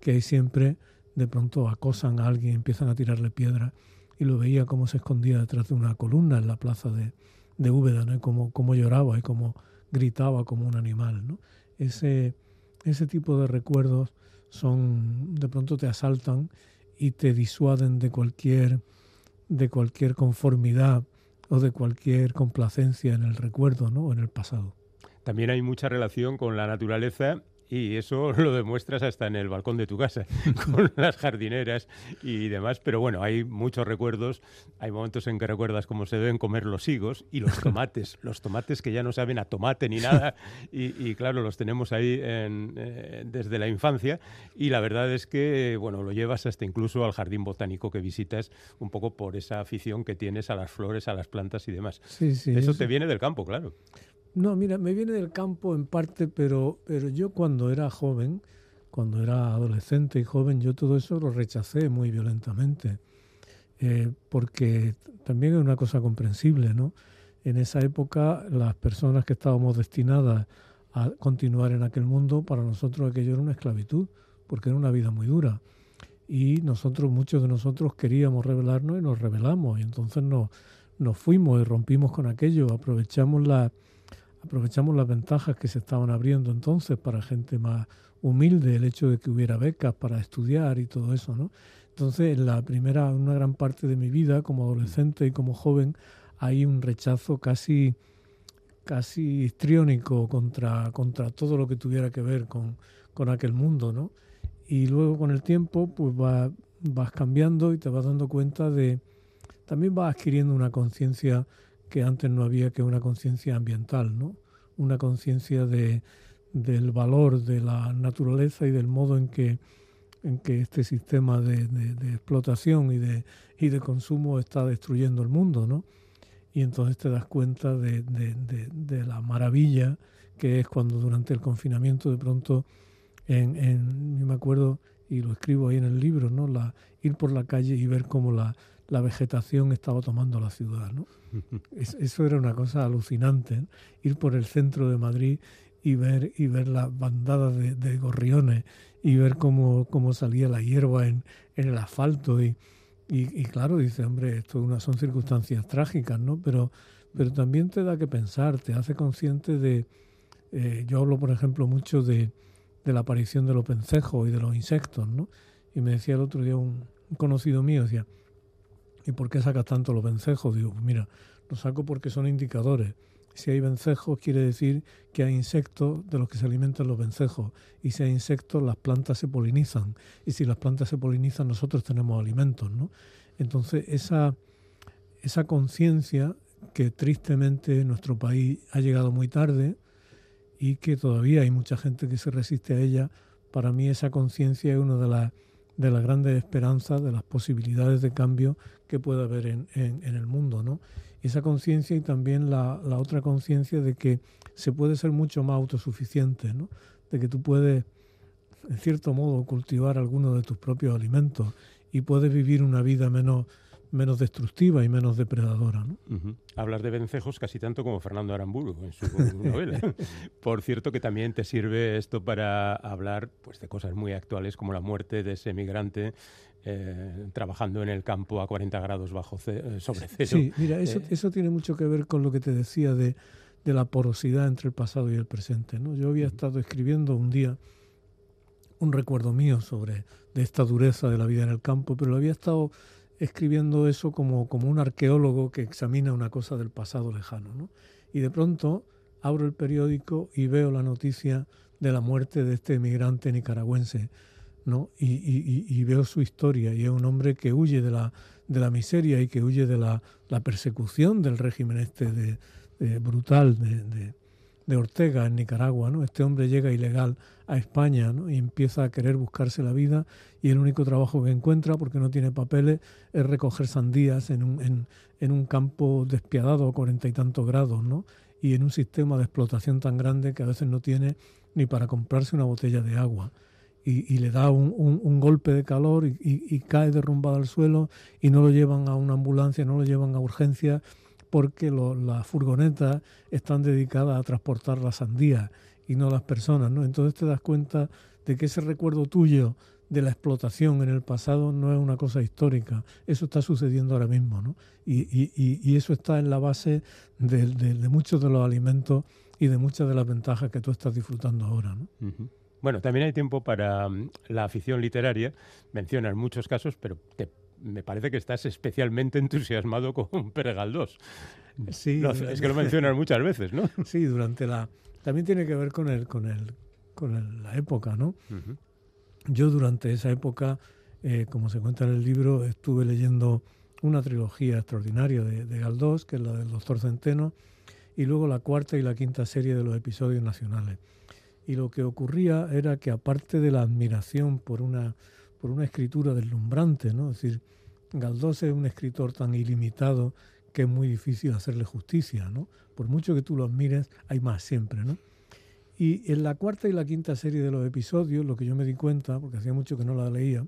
I: que hay siempre, de pronto acosan a alguien, empiezan a tirarle piedras y lo veía como se escondía detrás de una columna en la plaza de, de Úbeda, ¿no? Como, como lloraba y como gritaba como un animal, ¿no? Ese, ese tipo de recuerdos son, de pronto te asaltan y te disuaden de cualquier, de cualquier conformidad o de cualquier complacencia en el recuerdo, ¿no? en el pasado.
H: También hay mucha relación con la naturaleza y eso lo demuestras hasta en el balcón de tu casa, con las jardineras y demás. Pero bueno, hay muchos recuerdos. Hay momentos en que recuerdas cómo se deben comer los higos y los tomates. los tomates que ya no saben a tomate ni nada. Y, claro, los tenemos ahí eh, desde la infancia. Y la verdad es que, bueno, lo llevas hasta incluso al jardín botánico que visitas, un poco por esa afición que tienes a las flores, a las plantas y demás.
I: Sí, sí,
H: eso te viene del campo, claro.
I: No, mira, me viene del campo en parte, pero, pero yo cuando era joven, cuando era adolescente y joven, yo todo eso lo rechacé muy violentamente, eh, porque también es una cosa comprensible, ¿no? En esa época las personas que estábamos destinadas a continuar en aquel mundo, para nosotros aquello era una esclavitud, porque era una vida muy dura. Y nosotros, muchos de nosotros queríamos rebelarnos y nos rebelamos, y entonces nos, nos fuimos y rompimos con aquello, aprovechamos la aprovechamos las ventajas que se estaban abriendo entonces para gente más humilde, el hecho de que hubiera becas para estudiar y todo eso, ¿no? Entonces, en la primera, una gran parte de mi vida, como adolescente y como joven, hay un rechazo casi, casi histriónico contra, contra todo lo que tuviera que ver con, con aquel mundo, ¿no? Y luego con el tiempo, pues va, vas cambiando y te vas dando cuenta de, también vas adquiriendo una conciencia que antes no había que una conciencia ambiental, ¿no? una conciencia de, del valor de la naturaleza y del modo en que, en que este sistema de, explotación y de, y de consumo está destruyendo el mundo. ¿no? Y entonces te das cuenta de, de, la maravilla que es cuando durante el confinamiento de pronto, en, en, yo me acuerdo, y lo escribo ahí en el libro, ¿no? la, ir por la calle y ver cómo la, la vegetación estaba tomando la ciudad. ¿no? eso era una cosa alucinante, ir por el centro de Madrid y ver, y ver las bandadas de, gorriones y ver cómo, cómo salía la hierba en, en el asfalto. Y, y, claro, dice, hombre, esto una, son circunstancias trágicas, ¿no? Pero, pero también te da que pensar, te hace consciente de... Eh, yo hablo, por ejemplo, mucho de, de la aparición de los pencejos y de los insectos, ¿no? Y me decía el otro día un conocido mío, decía, ¿Y por qué sacas tanto los vencejos? Digo, pues mira, los saco porque son indicadores. Si hay vencejos, quiere decir que hay insectos de los que se alimentan los vencejos. Y si hay insectos, las plantas se polinizan. Y si las plantas se polinizan, nosotros tenemos alimentos, ¿no? Entonces, esa, esa conciencia que tristemente en nuestro país ha llegado muy tarde y que todavía hay mucha gente que se resiste a ella, para mí esa conciencia es una de las de las grandes esperanzas, de las posibilidades de cambio que puede haber en, el mundo. ¿no? Esa conciencia y también la, otra conciencia de que se puede ser mucho más autosuficiente, ¿no? de que tú puedes, en cierto modo, cultivar algunos de tus propios alimentos y puedes vivir una vida menos menos destructiva y menos depredadora. ¿no?
H: Hablas de vencejos casi tanto como Fernando Aramburu en su novela. Por cierto, que también te sirve esto para hablar pues, de cosas muy actuales como la muerte de ese migrante eh, trabajando en el campo a 40 grados bajo eh, sobre cero.
I: Sí, mira, eso, eh, eso tiene mucho que ver con lo que te decía de, de la porosidad entre el pasado y el presente. ¿no? Yo había estado escribiendo un día un recuerdo mío sobre de esta dureza de la vida en el campo, pero lo había estado escribiendo eso como, como un arqueólogo que examina una cosa del pasado lejano. ¿no? Y de pronto abro el periódico y veo la noticia de la muerte de este emigrante nicaragüense. ¿no? Y, y, veo su historia y es un hombre que huye de la, de la miseria y que huye de la, la persecución del régimen este de, brutal de, de Ortega en Nicaragua, ¿no? Este hombre llega ilegal a España. Y empieza a querer buscarse la vida y el único trabajo que encuentra, porque no tiene papeles, es recoger sandías en un, en, un campo despiadado a cuarenta y tantos grados, ¿no? y en un sistema de explotación tan grande que a veces no tiene ni para comprarse una botella de agua. Y, le da un, golpe de calor y, cae derrumbado al suelo y no lo llevan a una ambulancia, no lo llevan a urgencia porque las furgonetas están dedicadas a transportar la sandía y no las personas, ¿no? Entonces te das cuenta de que ese recuerdo tuyo de la explotación en el pasado no es una cosa histórica, eso está sucediendo ahora mismo, ¿no? Y, eso está en la base de, muchos de los alimentos y de muchas de las ventajas que tú estás disfrutando ahora, ¿no?
H: Bueno, también hay tiempo para mm, la afición literaria, mencionas muchos casos, pero me parece que estás especialmente entusiasmado con Pere Galdós. Sí, es que lo mencionas muchas veces, ¿no?
I: Sí, durante la... También tiene que ver con el, con el, con la época, ¿no? Yo durante esa época, eh, como se cuenta en el libro, estuve leyendo una trilogía extraordinaria de, Galdós, que es la del Doctor Centeno, y luego la cuarta y la quinta serie de los episodios nacionales. Y lo que ocurría era que aparte de la admiración por una, por una escritura deslumbrante, ¿no? es decir, Galdós es un escritor tan ilimitado que es muy difícil hacerle justicia, ¿no? Por mucho que tú lo admires, hay más siempre, ¿no? Y en la cuarta y la quinta serie de los episodios, lo que yo me di cuenta, porque hacía mucho que no la leía,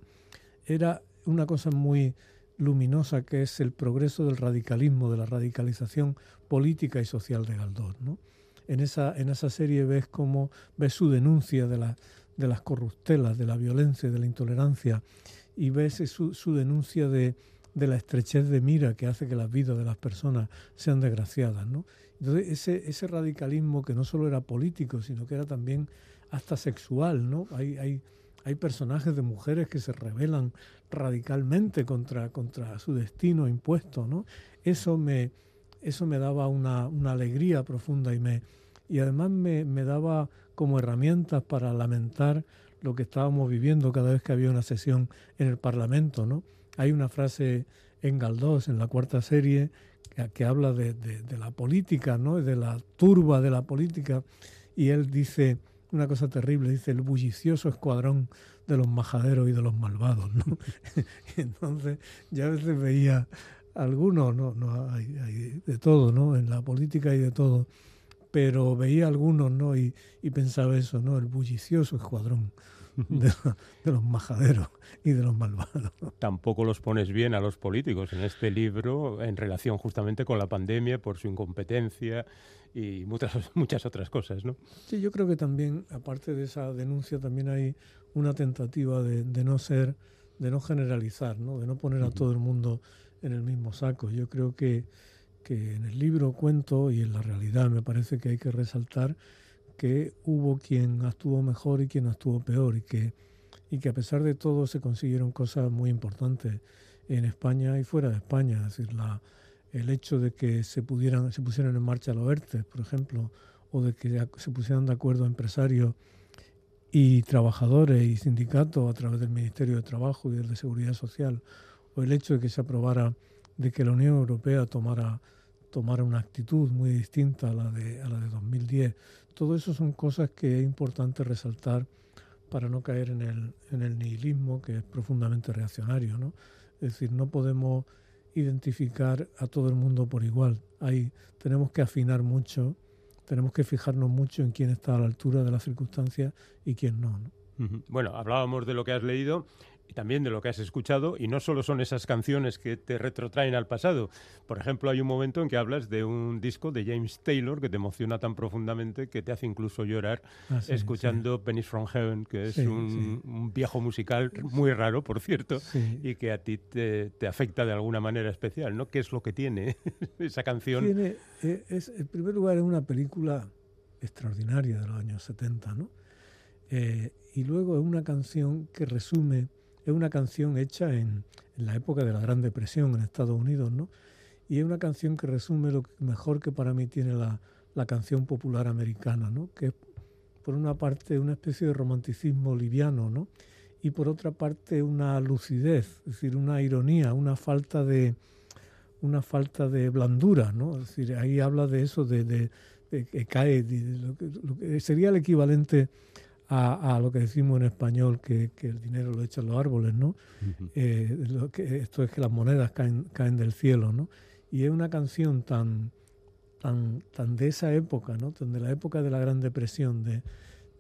I: era una cosa muy luminosa que es el progreso del radicalismo, de la radicalización política y social de Galdós. ¿no? En, esa, en esa serie ves cómo ves su denuncia de, la, de las corruptelas, de la violencia, de la intolerancia, y ves su, su denuncia de, de la estrechez de mira que hace que las vidas de las personas sean desgraciadas. ¿no? Entonces, ese, ese radicalismo que no solo era político, sino que era también hasta sexual, ¿no? Hay, hay, hay personajes de mujeres que se rebelan radicalmente contra, contra su destino impuesto, ¿no? Eso me, eso me daba una, una alegría profunda y, me, y además me, me daba como herramientas para lamentar lo que estábamos viviendo cada vez que había una sesión en el Parlamento, ¿no? Hay una frase en Galdós, en la cuarta serie, que, habla de, la política, ¿no? de la turba de la política, y él dice una cosa terrible, dice el bullicioso escuadrón de los majaderos y de los malvados. ¿no? entonces ya a veces veía algunos, no, no hay, hay, de todo, ¿no? En la política hay de todo, pero veía algunos, ¿no? Y, y pensaba eso, ¿no? El bullicioso escuadrón de, los majaderos y de los malvados.
H: Tampoco los pones bien a los políticos en este libro en relación justamente con la pandemia por su incompetencia y muchas, muchas otras cosas, ¿no?
I: Sí, yo creo que también, aparte de esa denuncia, también hay una tentativa de, no ser, de no generalizar, ¿no? De no poner a todo el mundo en el mismo saco. Yo creo que, que en el libro cuento y en la realidad me parece que hay que resaltar que hubo quien actuó mejor y quien actuó peor y que, y que a pesar de todo se consiguieron cosas muy importantes en España y fuera de España. Es decir, la, el hecho de que se, pudieran, se pusieran en marcha los ERTE, por ejemplo, o de que se pusieran de acuerdo empresarios y trabajadores y sindicatos a través del Ministerio de Trabajo y del de Seguridad Social, o el hecho de que se aprobara de que la Unión Europea tomara, tomara una actitud muy distinta a la de, a la de 2010 todo eso son cosas que es importante resaltar para no caer en el, en el nihilismo que es profundamente reaccionario. ¿no? Es decir, no podemos identificar a todo el mundo por igual. Ahí tenemos que afinar mucho, tenemos que fijarnos mucho en quién está a la altura de las circunstancias y quién no. ¿no?
H: Bueno, hablábamos de lo que has leído y también de lo que has escuchado, y no solo son esas canciones que te retrotraen al pasado. Por ejemplo, hay un momento en que hablas de un disco de James Taylor que te emociona tan profundamente que te hace incluso llorar ah, escuchando Pennies from Heaven, que es un, viejo musical muy raro, por cierto, y que a ti te, afecta de alguna manera especial, ¿no? ¿Qué es lo que tiene esa canción?
I: Tiene, eh, es, en primer lugar, es una película extraordinaria de los años 70, ¿no? Eh, y luego es una canción que resume es una canción hecha en, la época de la Gran Depresión en Estados Unidos, ¿no? Y es una canción que resume lo mejor que para mí tiene la, canción popular americana, ¿no? Que es, por una parte, una especie de romanticismo liviano, ¿no? Y por otra parte, una lucidez, es decir, una ironía, una falta de, una falta de blandura, ¿no? Es decir, ahí habla de eso, de, que cae, lo que sería el equivalente a, lo que decimos en español, que, el dinero lo echan los árboles, ¿no? Eh, lo que, esto es que las monedas caen, caen del cielo, ¿no? Y es una canción tan, tan, tan de esa época, ¿no? de la época de la Gran Depresión, de,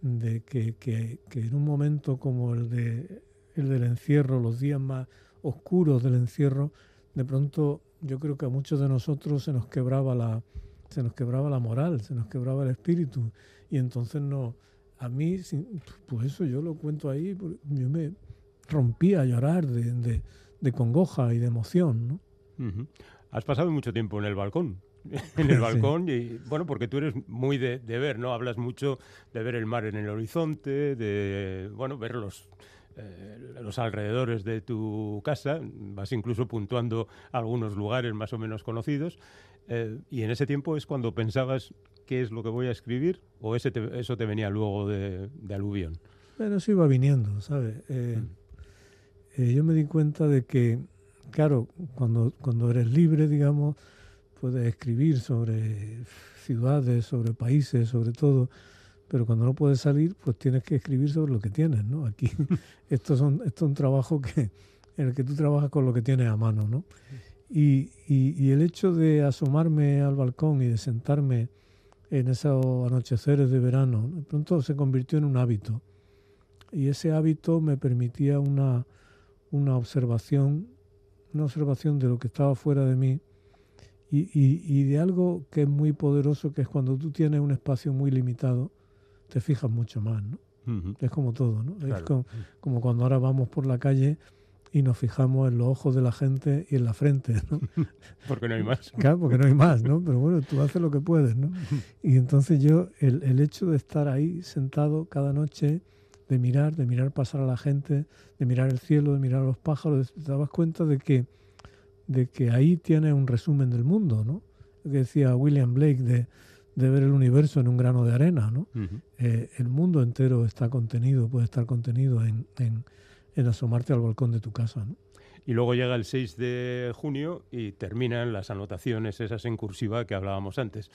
I: de que, que, en un momento como el, de, el del encierro, los días más oscuros del encierro, de pronto yo creo que a muchos de nosotros se nos quebraba la, se nos quebraba la moral, se nos quebraba el espíritu. Y entonces no, a mí, pues eso yo lo cuento ahí, yo me rompía a llorar de, de, congoja y de emoción. ¿no?
H: Has pasado mucho tiempo en el balcón. en el balcón y bueno porque tú eres muy de, de, ver no hablas mucho de ver el mar en el horizonte de bueno ver los eh, los alrededores de tu casa, vas incluso puntuando algunos lugares más o menos conocidos, eh, y en ese tiempo es cuando pensabas qué es lo que voy a escribir, o ese eso te venía luego de, aluvión.
I: Bueno, eso iba viniendo, ¿sabes? Eh, mm. yo me di cuenta de que, claro, cuando, cuando eres libre, digamos, puedes escribir sobre ciudades, sobre países, sobre todo, pero cuando no puedes salir, pues tienes que escribir sobre lo que tienes, ¿no? Aquí esto, son, esto es un trabajo que, en el que tú trabajas con lo que tienes a mano, ¿no? Y, y, el hecho de asomarme al balcón y de sentarme en esos anocheceres de verano, de pronto se convirtió en un hábito. Y ese hábito me permitía una, una observación, una observación de lo que estaba fuera de mí y, y, y de algo que es muy poderoso, que es cuando tú tienes un espacio muy limitado, te fijas mucho más, ¿no? Es como todo, ¿no? Es como, cuando ahora vamos por la calle y nos fijamos en los ojos de la gente y en la frente, ¿no?
H: porque no hay más.
I: Claro, porque no hay más, ¿no? Pero bueno, tú haces lo que puedes, ¿no? Y entonces yo, el, el hecho de estar ahí sentado cada noche, de mirar, de mirar pasar a la gente, de mirar el cielo, de mirar a los pájaros, te dabas cuenta de que, de que ahí tienes un resumen del mundo, ¿no? que decía William Blake de de ver el universo en un grano de arena, ¿no? Eh, el mundo entero está contenido, puede estar contenido en, en, asomarte al balcón de tu casa, ¿no?
H: Y luego llega el 6 de junio y terminan las anotaciones, esas en cursiva que hablábamos antes.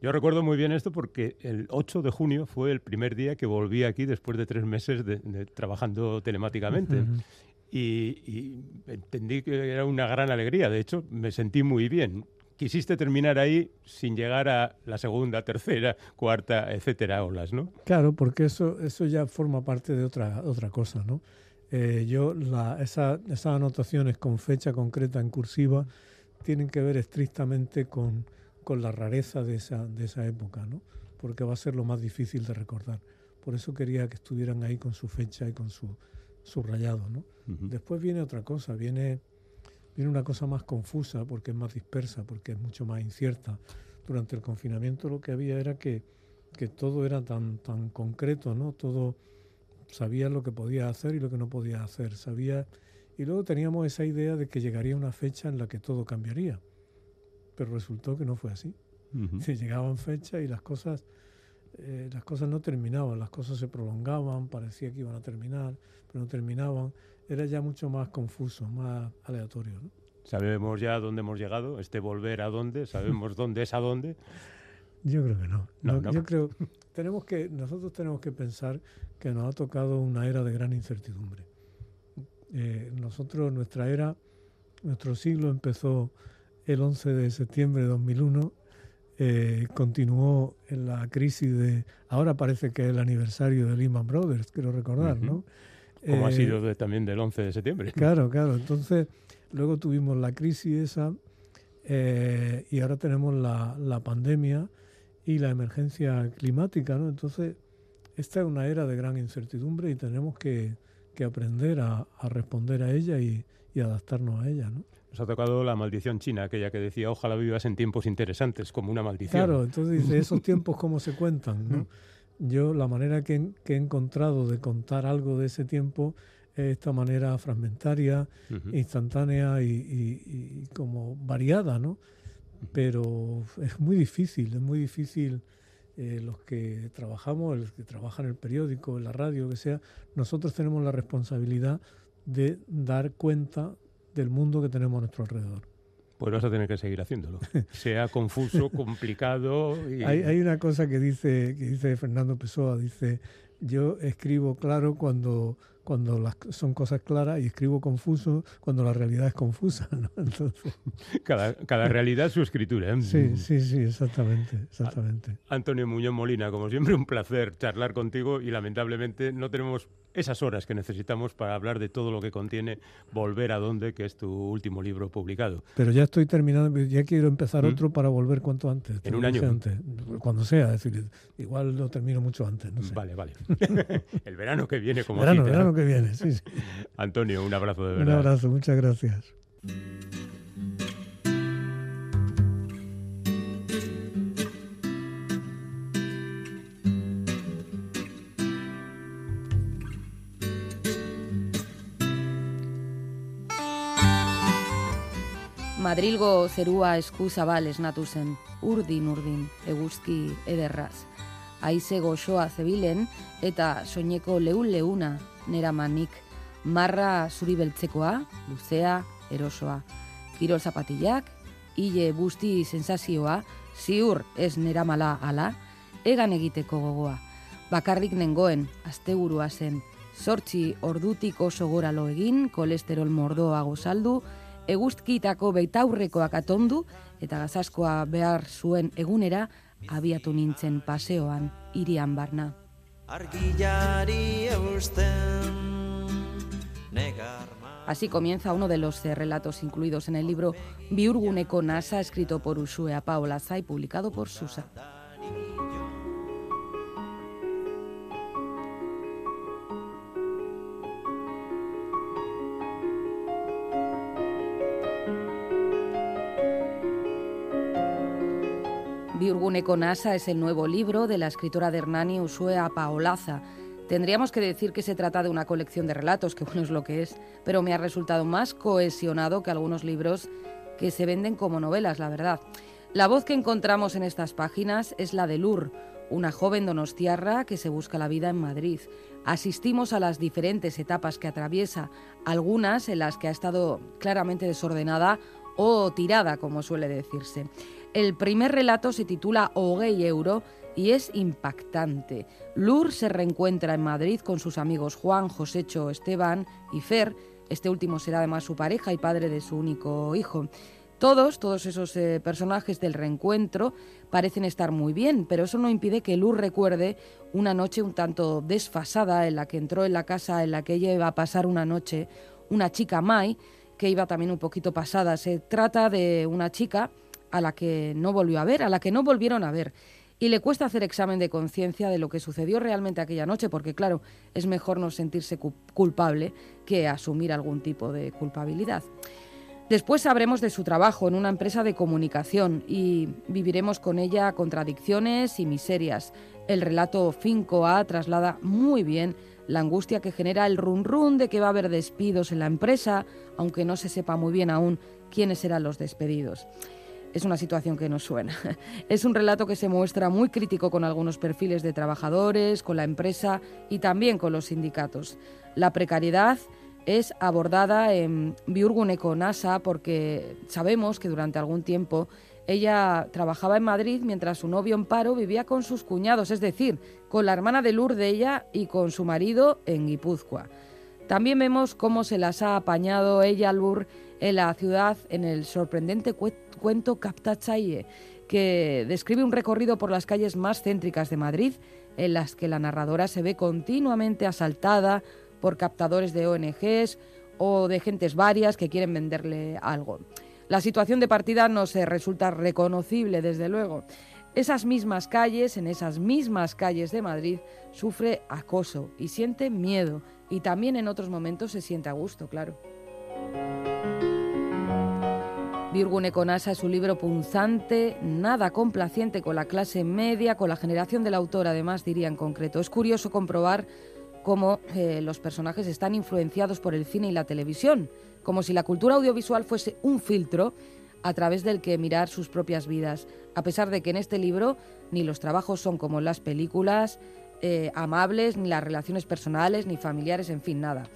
H: Yo recuerdo muy bien esto porque el 8 de junio fue el primer día que volví aquí después de tres meses de, trabajando telemáticamente. y, y, entendí que era una gran alegría. De hecho, me sentí muy bien quisiste terminar ahí sin llegar a la segunda, tercera, cuarta, etcétera, olas, ¿no?
I: Claro, porque eso, eso ya forma parte de otra, otra cosa, ¿no? Eh, yo, la, esa, esas anotaciones con fecha concreta en cursiva tienen que ver estrictamente con, con la rareza de esa, de esa época, ¿no? Porque va a ser lo más difícil de recordar. Por eso quería que estuvieran ahí con su fecha y con su subrayado, ¿no? Después viene otra cosa, viene Viene una cosa más confusa porque es más dispersa, porque es mucho más incierta. Durante el confinamiento lo que había era que, que todo era tan, tan concreto, ¿no? Todo sabía lo que podía hacer y lo que no podía hacer. Sabía y luego teníamos esa idea de que llegaría una fecha en la que todo cambiaría. Pero resultó que no fue así. Se llegaban fechas y las cosas, eh, las cosas no terminaban, las cosas se prolongaban, parecía que iban a terminar, pero no terminaban era ya mucho más confuso, más aleatorio. ¿no?
H: ¿Sabemos ya dónde hemos llegado? ¿Este volver a dónde? ¿Sabemos dónde es a dónde?
I: Yo creo que no. no, Yo creo tenemos que nosotros tenemos que pensar que nos ha tocado una era de gran incertidumbre. Eh, nosotros nuestra era, nuestro siglo empezó el 11 de septiembre de 2001, eh, continuó en la crisis de ahora parece que es el aniversario de Lehman Brothers, quiero recordar, ¿no?
H: Como ha eh, sido también del 11 de septiembre.
I: Claro, claro. Entonces, luego tuvimos la crisis esa eh, y ahora tenemos la, la, pandemia y la emergencia climática, ¿no? Entonces, esta es una era de gran incertidumbre y tenemos que, que aprender a, a, responder a ella y, y, adaptarnos a ella, ¿no?
H: Nos ha tocado la maldición china, aquella que decía, ojalá vivas en tiempos interesantes, como una maldición.
I: Claro, entonces dice, esos tiempos cómo se cuentan, ¿no? yo la manera que, he encontrado de contar algo de ese tiempo es esta manera fragmentaria, instantánea y, como variada, ¿no? Pero es muy difícil, es muy difícil eh, los que trabajamos, los que trabajan en el periódico, en la radio, lo que sea, nosotros tenemos la responsabilidad de dar cuenta del mundo que tenemos a nuestro alrededor.
H: Pues vas a tener que seguir haciéndolo. Sea confuso, complicado.
I: Hay, una cosa que dice, que dice Fernando Pessoa, dice, yo escribo claro cuando cuando las, son cosas claras y escribo confuso cuando la realidad es confusa. ¿no? Entonces...
H: Cada, cada realidad su escritura. ¿eh?
I: Sí, sí, sí, exactamente, exactamente.
H: Antonio Muñoz Molina, como siempre, un placer charlar contigo y lamentablemente no tenemos esas horas que necesitamos para hablar de todo lo que contiene Volver a Dónde, que es tu último libro publicado.
I: Pero ya estoy terminando, ya quiero empezar ¿Mm? otro para volver cuanto antes.
H: En un año.
I: Antes, cuando sea, es decir, igual lo termino mucho antes. No sé.
H: Vale, vale. El verano que viene, como
I: verano, verano que viene, sí, sí.
H: Antonio, un abrazo de verdad.
I: Un abrazo, muchas gracias.
D: Madrilgo zerua esku zabal esnatu zen, urdin urdin, eguzki ederraz. Aize goxoa zebilen eta soineko leun leuna nera manik, marra zuri beltzekoa, luzea, erosoa. Kirol zapatillak, hile busti sensazioa, ziur ez nera mala ala, egan egiteko gogoa. Bakarrik nengoen, asteburua zen, sortzi ordutik oso gora lo egin, kolesterol mordoa gozaldu, eguzkitako beitaurrekoak atondu eta gazaskoa behar zuen egunera abiatu nintzen paseoan irian barna. Así comienza uno de los relatos incluidos en el libro Biurguneko Nasa, escrito por Ushuea Paola Zay, publicado por Susa. Biurguneko Nasa es el nuevo libro de la escritora de Hernani Usue Paolaza. Tendríamos que decir que se trata de una colección de relatos, que bueno es lo que es, pero me ha resultado más cohesionado que algunos libros que se venden como novelas, la verdad. La voz que encontramos en estas páginas es la de Lur, una joven donostiarra que se busca la vida en Madrid. Asistimos a las diferentes etapas que atraviesa, algunas en las que ha estado claramente desordenada o tirada, como suele decirse. El primer relato se titula Oguey Euro y es impactante. Lur se reencuentra en Madrid con sus amigos Juan, Josécho, Esteban y Fer. Este último será además su pareja y padre de su único hijo. Todos, todos esos eh, personajes del reencuentro parecen estar muy bien, pero eso no impide que Lur recuerde una noche un tanto desfasada en la que entró en la casa en la que ella iba a pasar una noche una chica Mai, que iba también un poquito pasada. Se trata de una chica a la que no volvió a ver, a la que no volvieron a ver. Y le cuesta hacer examen de conciencia de lo que sucedió realmente aquella noche, porque claro, es mejor no sentirse culpable que asumir algún tipo de culpabilidad. Después sabremos de su trabajo en una empresa de comunicación y viviremos con ella contradicciones y miserias. El relato 5A traslada muy bien la angustia que genera el run run de que va a haber despidos en la empresa, aunque no se sepa muy bien aún quiénes serán los despedidos es una situación que nos suena. Es un relato que se muestra muy crítico con algunos perfiles de trabajadores, con la empresa y también con los sindicatos. La precariedad es abordada en Biurguneko Nasa porque sabemos que durante algún tiempo ella trabajaba en Madrid mientras su novio en paro vivía con sus cuñados, es decir, con la hermana de Lur de ella y con su marido en Guipúzcoa. También vemos cómo se las ha apañado ella, Lur, en la ciudad en el sorprendente cuento Captachaye, que describe un recorrido por las calles más céntricas de Madrid, en las que la narradora se ve continuamente asaltada por captadores de ONGs o de gentes varias que quieren venderle algo. La situación de partida no se resulta reconocible, desde luego. Esas mismas calles, en esas mismas calles de Madrid, sufre acoso y siente miedo y también en otros momentos se siente a gusto, claro. Virgune Conasa es un libro punzante, nada complaciente con la clase media, con la generación del autor, además diría en concreto. Es curioso comprobar cómo eh, los personajes están influenciados por el cine y la televisión, como si la cultura audiovisual fuese un filtro a través del que mirar sus propias vidas, a pesar de que en este libro ni los trabajos son como las películas, eh, amables, ni las relaciones personales, ni familiares, en fin, nada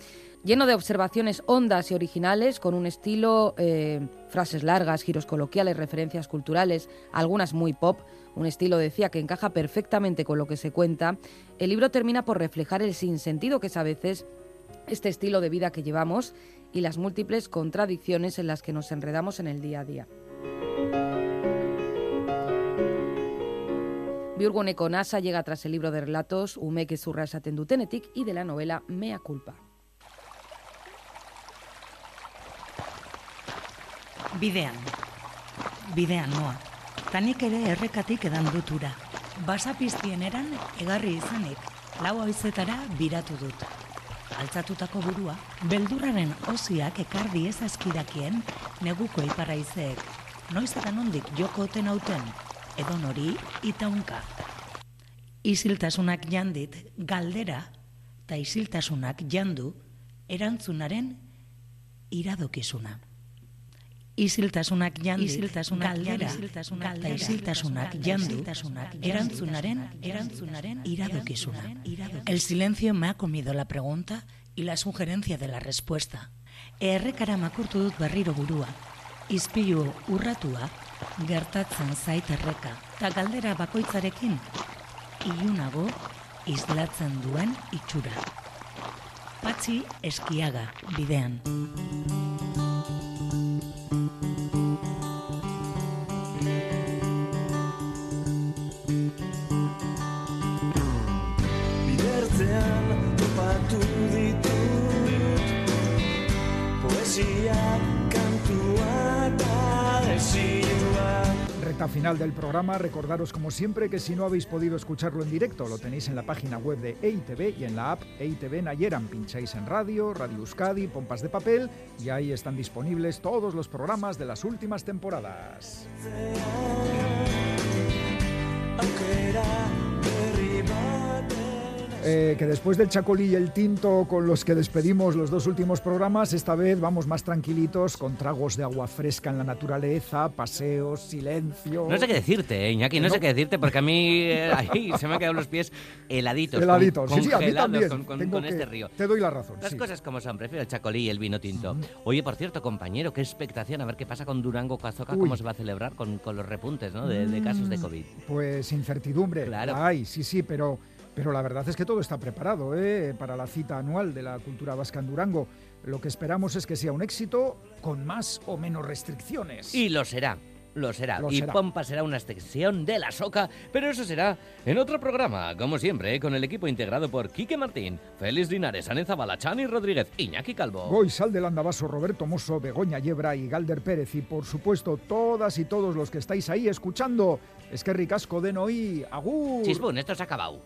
D: lleno de observaciones hondas y originales, con un estilo, eh, frases largas, giros coloquiales, referencias culturales, algunas muy pop, un estilo, decía, que encaja perfectamente con lo que se cuenta, el libro termina por reflejar el sinsentido que es a veces este estilo de vida que llevamos y las múltiples contradicciones en las que nos enredamos en el día a día. Biurgone Conasa llega tras el libro de relatos Ume zurra esaten y de la novela Mea culpa.
J: Bidean. Bidean noa. Tanik ere errekatik edan dutura. Basa piztieneran egarri izanik, lau haizetara biratu dut. Altzatutako burua, beldurraren osiak ekardi ezazkidakien neguko iparraizeek. Noiz eta nondik joko oten hauten, edo nori itaunka. Isiltasunak jandit galdera, eta isiltasunak jandu erantzunaren iradokizuna isiltasunak jandu, isiltasunak galdera, isiltasunak galdera, isiltasunak jandu, erantzunaren, erantzunaren iradokizuna. El silencio me ha comido la pregunta y la sugerencia de la respuesta. Errekara makurtu dut berriro burua. Izpilu urratua, gertatzen zait erreka. Ta galdera bakoitzarekin, ilunago, izlatzen duen itxura. Patzi eskiaga, bidean.
A: Recta final del programa, recordaros como siempre que si no habéis podido escucharlo en directo, lo tenéis en la página web de EITV y en la app EITV Nayeran. Pincháis en radio, Radio Euskadi, Pompas de Papel y ahí están disponibles todos los programas de las últimas temporadas. Eh, que después del chacolí y el tinto con los que despedimos los dos últimos programas, esta vez vamos más tranquilitos, con tragos de agua fresca en la naturaleza, paseos, silencio.
E: No sé qué decirte, eh, Iñaki, no, sé qué decirte, porque a mí eh, ahí se me han quedado los pies heladitos.
A: Heladitos,
E: con,
A: sí, sí, a mí también.
E: Con, este río.
A: Te doy la razón.
E: Las cosas como son, prefiero el chacolí y el vino tinto. Oye, por cierto, compañero, qué expectación, a ver qué pasa con Durango, Cazoca, cómo se va a celebrar con, los repuntes ¿no? de, de, casos de mm, COVID.
A: Pues incertidumbre. Claro. Ay, sí, sí, pero pero la verdad es que todo está preparado ¿eh? para la cita anual de la cultura vasca en Durango. Lo que esperamos es que sea un éxito con más o menos restricciones.
E: Y lo será. Lo será. y Pompa será una extensión de la soca, pero eso será en otro programa, como siempre, con el equipo integrado por Quique Martín, Félix Linares, Aneza Balachani Rodríguez, Iñaki Calvo.
A: Goy Sal del Andabaso, Roberto Mosso, Begoña Yebra y Galder Pérez. Y por supuesto, todas y todos los que estáis ahí escuchando. Es que ricasco de Noí. Agur.
E: Chisbun, esto se ha acabado.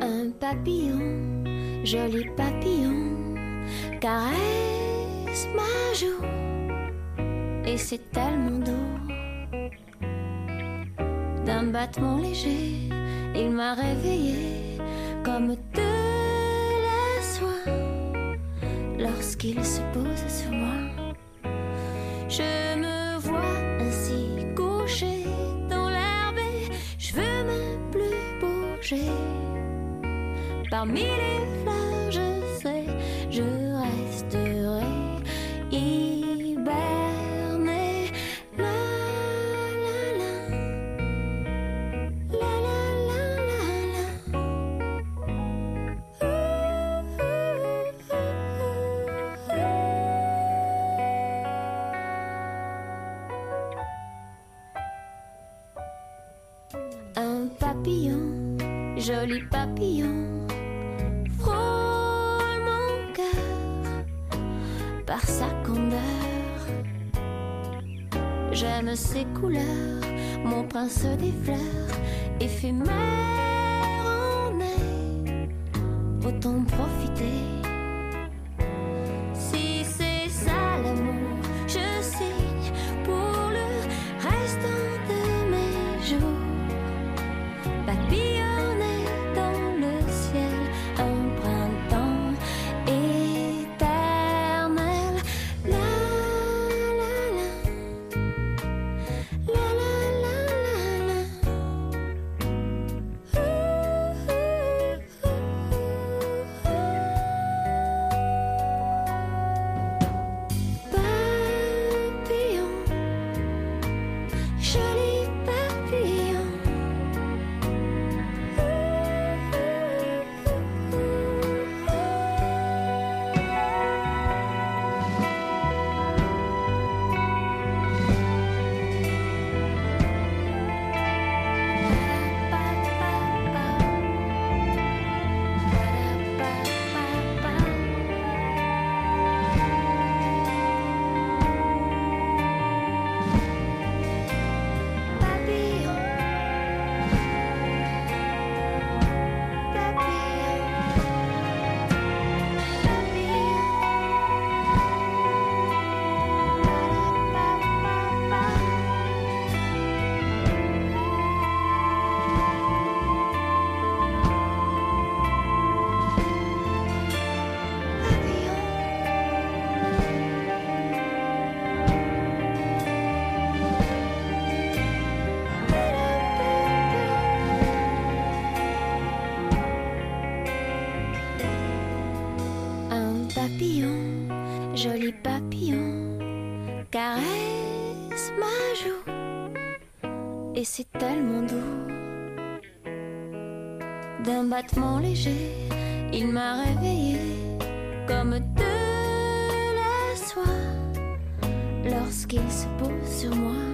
B: Un papillon, joli papillon caresse ma joue et c'est tellement doux. D'un battement léger, il m'a réveillé comme de la soie lorsqu'il se pose sur moi. Je me vois ainsi couché dans l'herbe je veux même plus bouger parmi les joli papillon frôle mon cœur par sa candeur. J'aime ses couleurs, mon prince des fleurs, éphémère en est, autant profiter. D'un battement léger, il m'a réveillé comme de la soie lorsqu'il se pose sur moi.